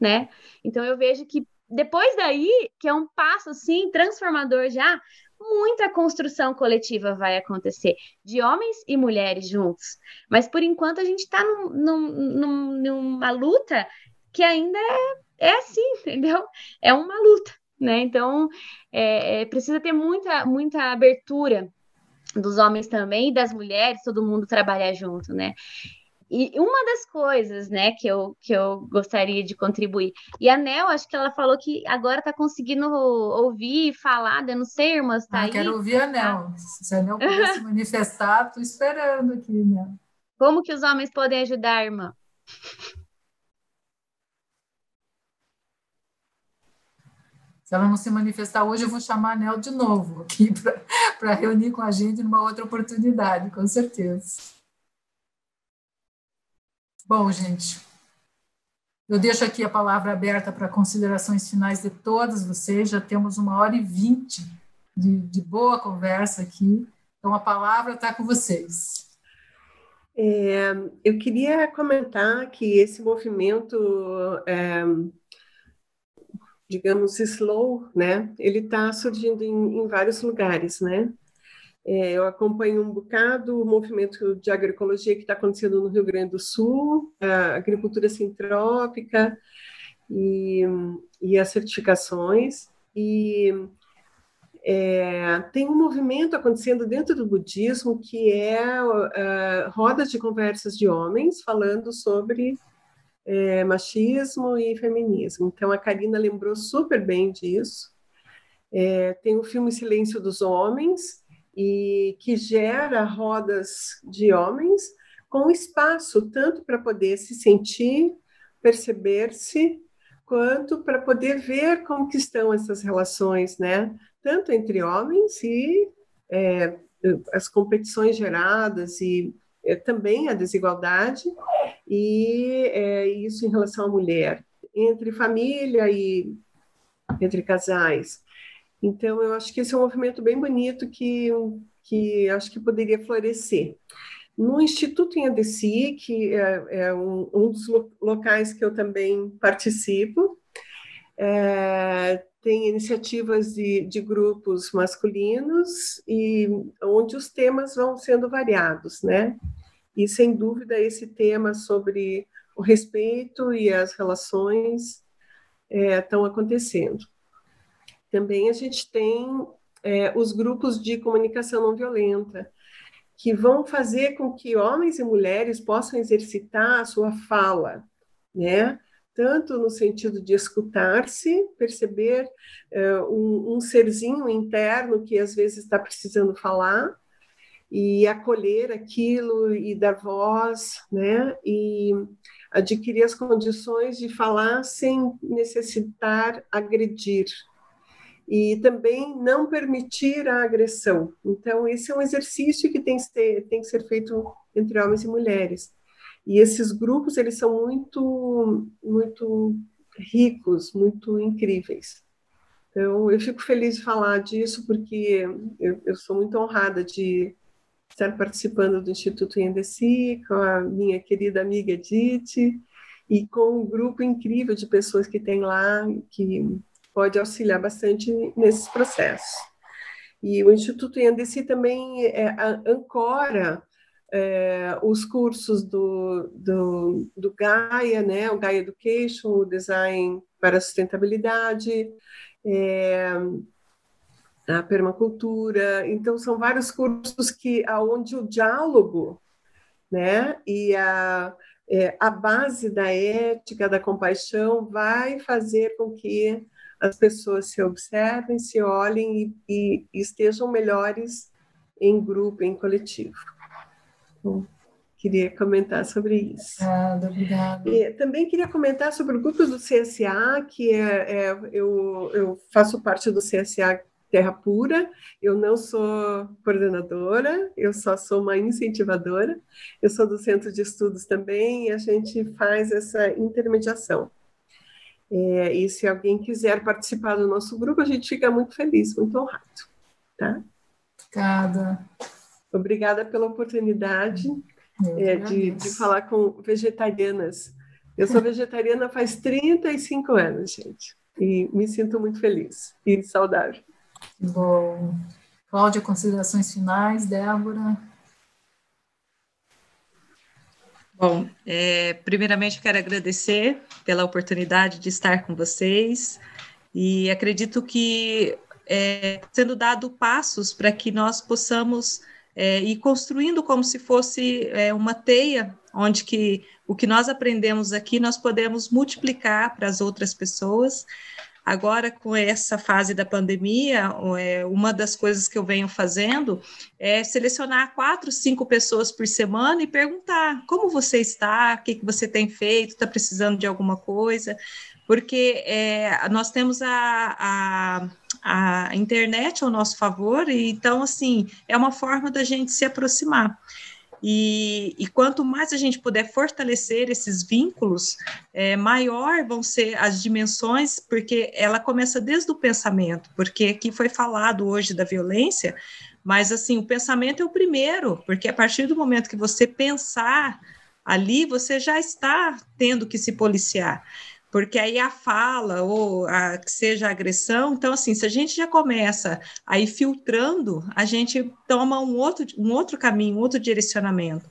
né? Então eu vejo que depois daí, que é um passo assim transformador já, muita construção coletiva vai acontecer, de homens e mulheres juntos. Mas por enquanto a gente está num, num, numa luta que ainda é, é assim, entendeu? É uma luta, né? Então é, é, precisa ter muita, muita abertura dos homens também e das mulheres, todo mundo trabalhar junto, né? E uma das coisas, né, que eu, que eu gostaria de contribuir. E a Nel, acho que ela falou que agora está conseguindo ouvir e falar, não sei, irmãs, tá ah, aí? quero ouvir a Nel. Se a Nel puder se manifestar, estou esperando aqui, Nel. Como que os homens podem ajudar, irmã? Se ela não se manifestar hoje, eu vou chamar a Nel de novo aqui para reunir com a gente numa outra oportunidade, com certeza. Bom, gente, eu deixo aqui a palavra aberta para considerações finais de todas vocês. Já temos uma hora e vinte de, de boa conversa aqui. Então, a palavra está com vocês. É, eu queria comentar que esse movimento, é, digamos, slow, né? Ele está surgindo em, em vários lugares, né? É, eu acompanho um bocado o movimento de agroecologia que está acontecendo no Rio Grande do Sul, a agricultura sintrópica e, e as certificações. E é, tem um movimento acontecendo dentro do budismo que é uh, rodas de conversas de homens falando sobre é, machismo e feminismo. Então, a Karina lembrou super bem disso. É, tem o filme Silêncio dos Homens, e que gera rodas de homens com espaço tanto para poder se sentir, perceber-se, quanto para poder ver como que estão essas relações, né? Tanto entre homens e é, as competições geradas e é, também a desigualdade e é, isso em relação à mulher entre família e entre casais. Então, eu acho que esse é um movimento bem bonito que, que acho que poderia florescer. No Instituto em Adeci, que é, é um, um, dos locais que eu também participo, é, tem iniciativas de, de, grupos masculinos e onde os temas vão sendo variados, né? E sem dúvida esse tema sobre o respeito e as relações é, estão acontecendo. Também a gente tem é, os grupos de comunicação não violenta, que vão fazer com que homens e mulheres possam exercitar a sua fala, né? Tanto no sentido de escutar-se, perceber é, um, um serzinho interno que às vezes está precisando falar, e acolher aquilo e dar voz, né? E adquirir as condições de falar sem necessitar agredir, e também não permitir a agressão. Então, esse é um exercício que tem que ser, tem que ser feito entre homens e mulheres. E esses grupos, eles são muito, muito ricos, muito incríveis. Então, eu fico feliz de falar disso, porque eu, eu sou muito honrada de estar participando do Instituto Endesi, com a minha querida amiga Edith, e com um grupo incrível de pessoas que tem lá, que pode auxiliar bastante nesses processos. E o Instituto Endesi também é, ancora é, os cursos do, do, do Gaia, né, o Gaia Education, o Design para a Sustentabilidade, é, a permacultura. Então, são vários cursos que aonde o diálogo né, e a, é, a base da ética, da compaixão, vai fazer com que as pessoas se observem, se olhem e, e estejam melhores em grupo, em coletivo. Então, queria comentar sobre isso. Obrigada, obrigada. E também queria comentar sobre o grupo do CSA, que é, é eu, eu faço parte do CSA Terra Pura, eu não sou coordenadora, eu só sou uma incentivadora, eu sou do Centro de Estudos também, e a gente faz essa intermediação. É, e se alguém quiser participar do nosso grupo, a gente fica muito feliz, muito honrado. Tá? Obrigada. Obrigada pela oportunidade é, de, de falar com vegetarianas. Eu sou vegetariana faz 35 anos, gente, e me sinto muito feliz e saudável. Bom. Cláudia, considerações finais, Débora? Bom, é, primeiramente quero agradecer pela oportunidade de estar com vocês e acredito que é, sendo dado passos para que nós possamos é, ir construindo como se fosse é, uma teia, onde que o que nós aprendemos aqui nós podemos multiplicar para as outras pessoas Agora, com essa fase da pandemia, é, uma das coisas que eu venho fazendo é selecionar quatro, cinco pessoas por semana e perguntar como você está, o que, que você tem feito, está precisando de alguma coisa, porque é, nós temos a, a, a internet ao nosso favor, e então, assim, é uma forma da gente se aproximar. E, e, quanto mais a gente puder fortalecer esses vínculos, é, maior vão ser as dimensões, porque ela começa desde o pensamento, porque aqui foi falado hoje da violência, mas assim, o pensamento é o primeiro, porque a partir do momento que você pensar ali, você já está tendo que se policiar porque aí a fala ou a, que seja a agressão, então assim, se a gente já começa a ir filtrando, a gente toma um outro, um outro caminho, um outro direcionamento.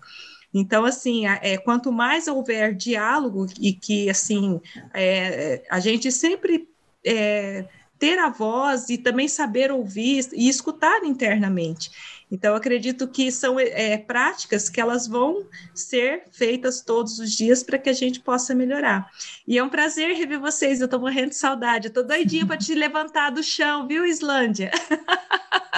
Então, assim, é, quanto mais houver diálogo e que, assim, é, a gente sempre é, ter a voz e também saber ouvir e escutar internamente. Então, acredito que são é, práticas que elas vão ser feitas todos os dias para que a gente possa melhorar. E é um prazer rever vocês, eu estou morrendo de saudade, estou doidinha para te levantar do chão, viu, Islândia?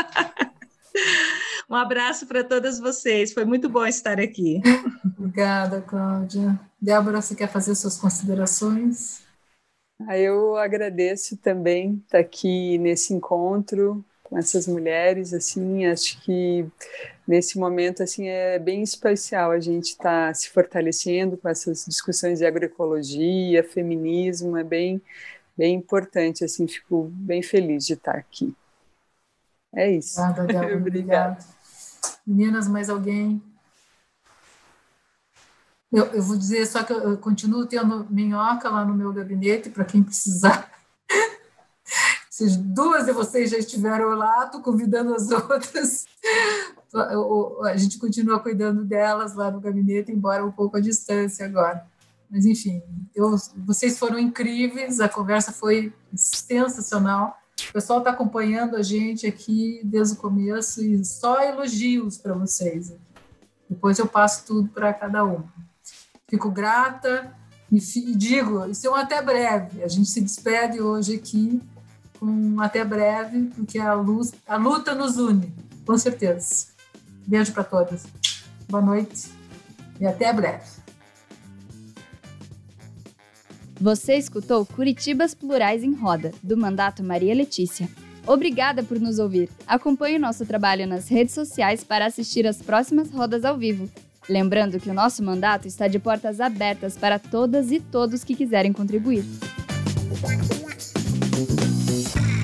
um abraço para todas vocês, foi muito bom estar aqui. Obrigada, Cláudia. Débora, você quer fazer suas considerações? Ah, eu agradeço também estar aqui nesse encontro, com essas mulheres, assim, acho que nesse momento, assim, é bem especial a gente estar tá se fortalecendo com essas discussões de agroecologia, feminismo, é bem, bem importante, assim, fico bem feliz de estar aqui. É isso. Obrigada, Obrigada. Meninas, mais alguém? Eu, eu, vou dizer só que eu continuo tendo minhoca lá no meu gabinete para quem precisar se duas de vocês já estiveram lá, estou convidando as outras. A gente continua cuidando delas lá no gabinete, embora um pouco à distância agora. Mas, enfim, eu, vocês foram incríveis, a conversa foi sensacional. O pessoal está acompanhando a gente aqui desde o começo e só elogios para vocês. Depois eu passo tudo para cada um. Fico grata e, e digo, isso é um até breve. A gente se despede hoje aqui um até breve, porque a, luz, a luta nos une, com certeza. Beijo para todas. Boa noite e até breve. Você escutou Curitibas Plurais em Roda, do Mandato Maria Letícia. Obrigada por nos ouvir. Acompanhe o nosso trabalho nas redes sociais para assistir às próximas rodas ao vivo. Lembrando que o nosso mandato está de portas abertas para todas e todos que quiserem contribuir. Thank you.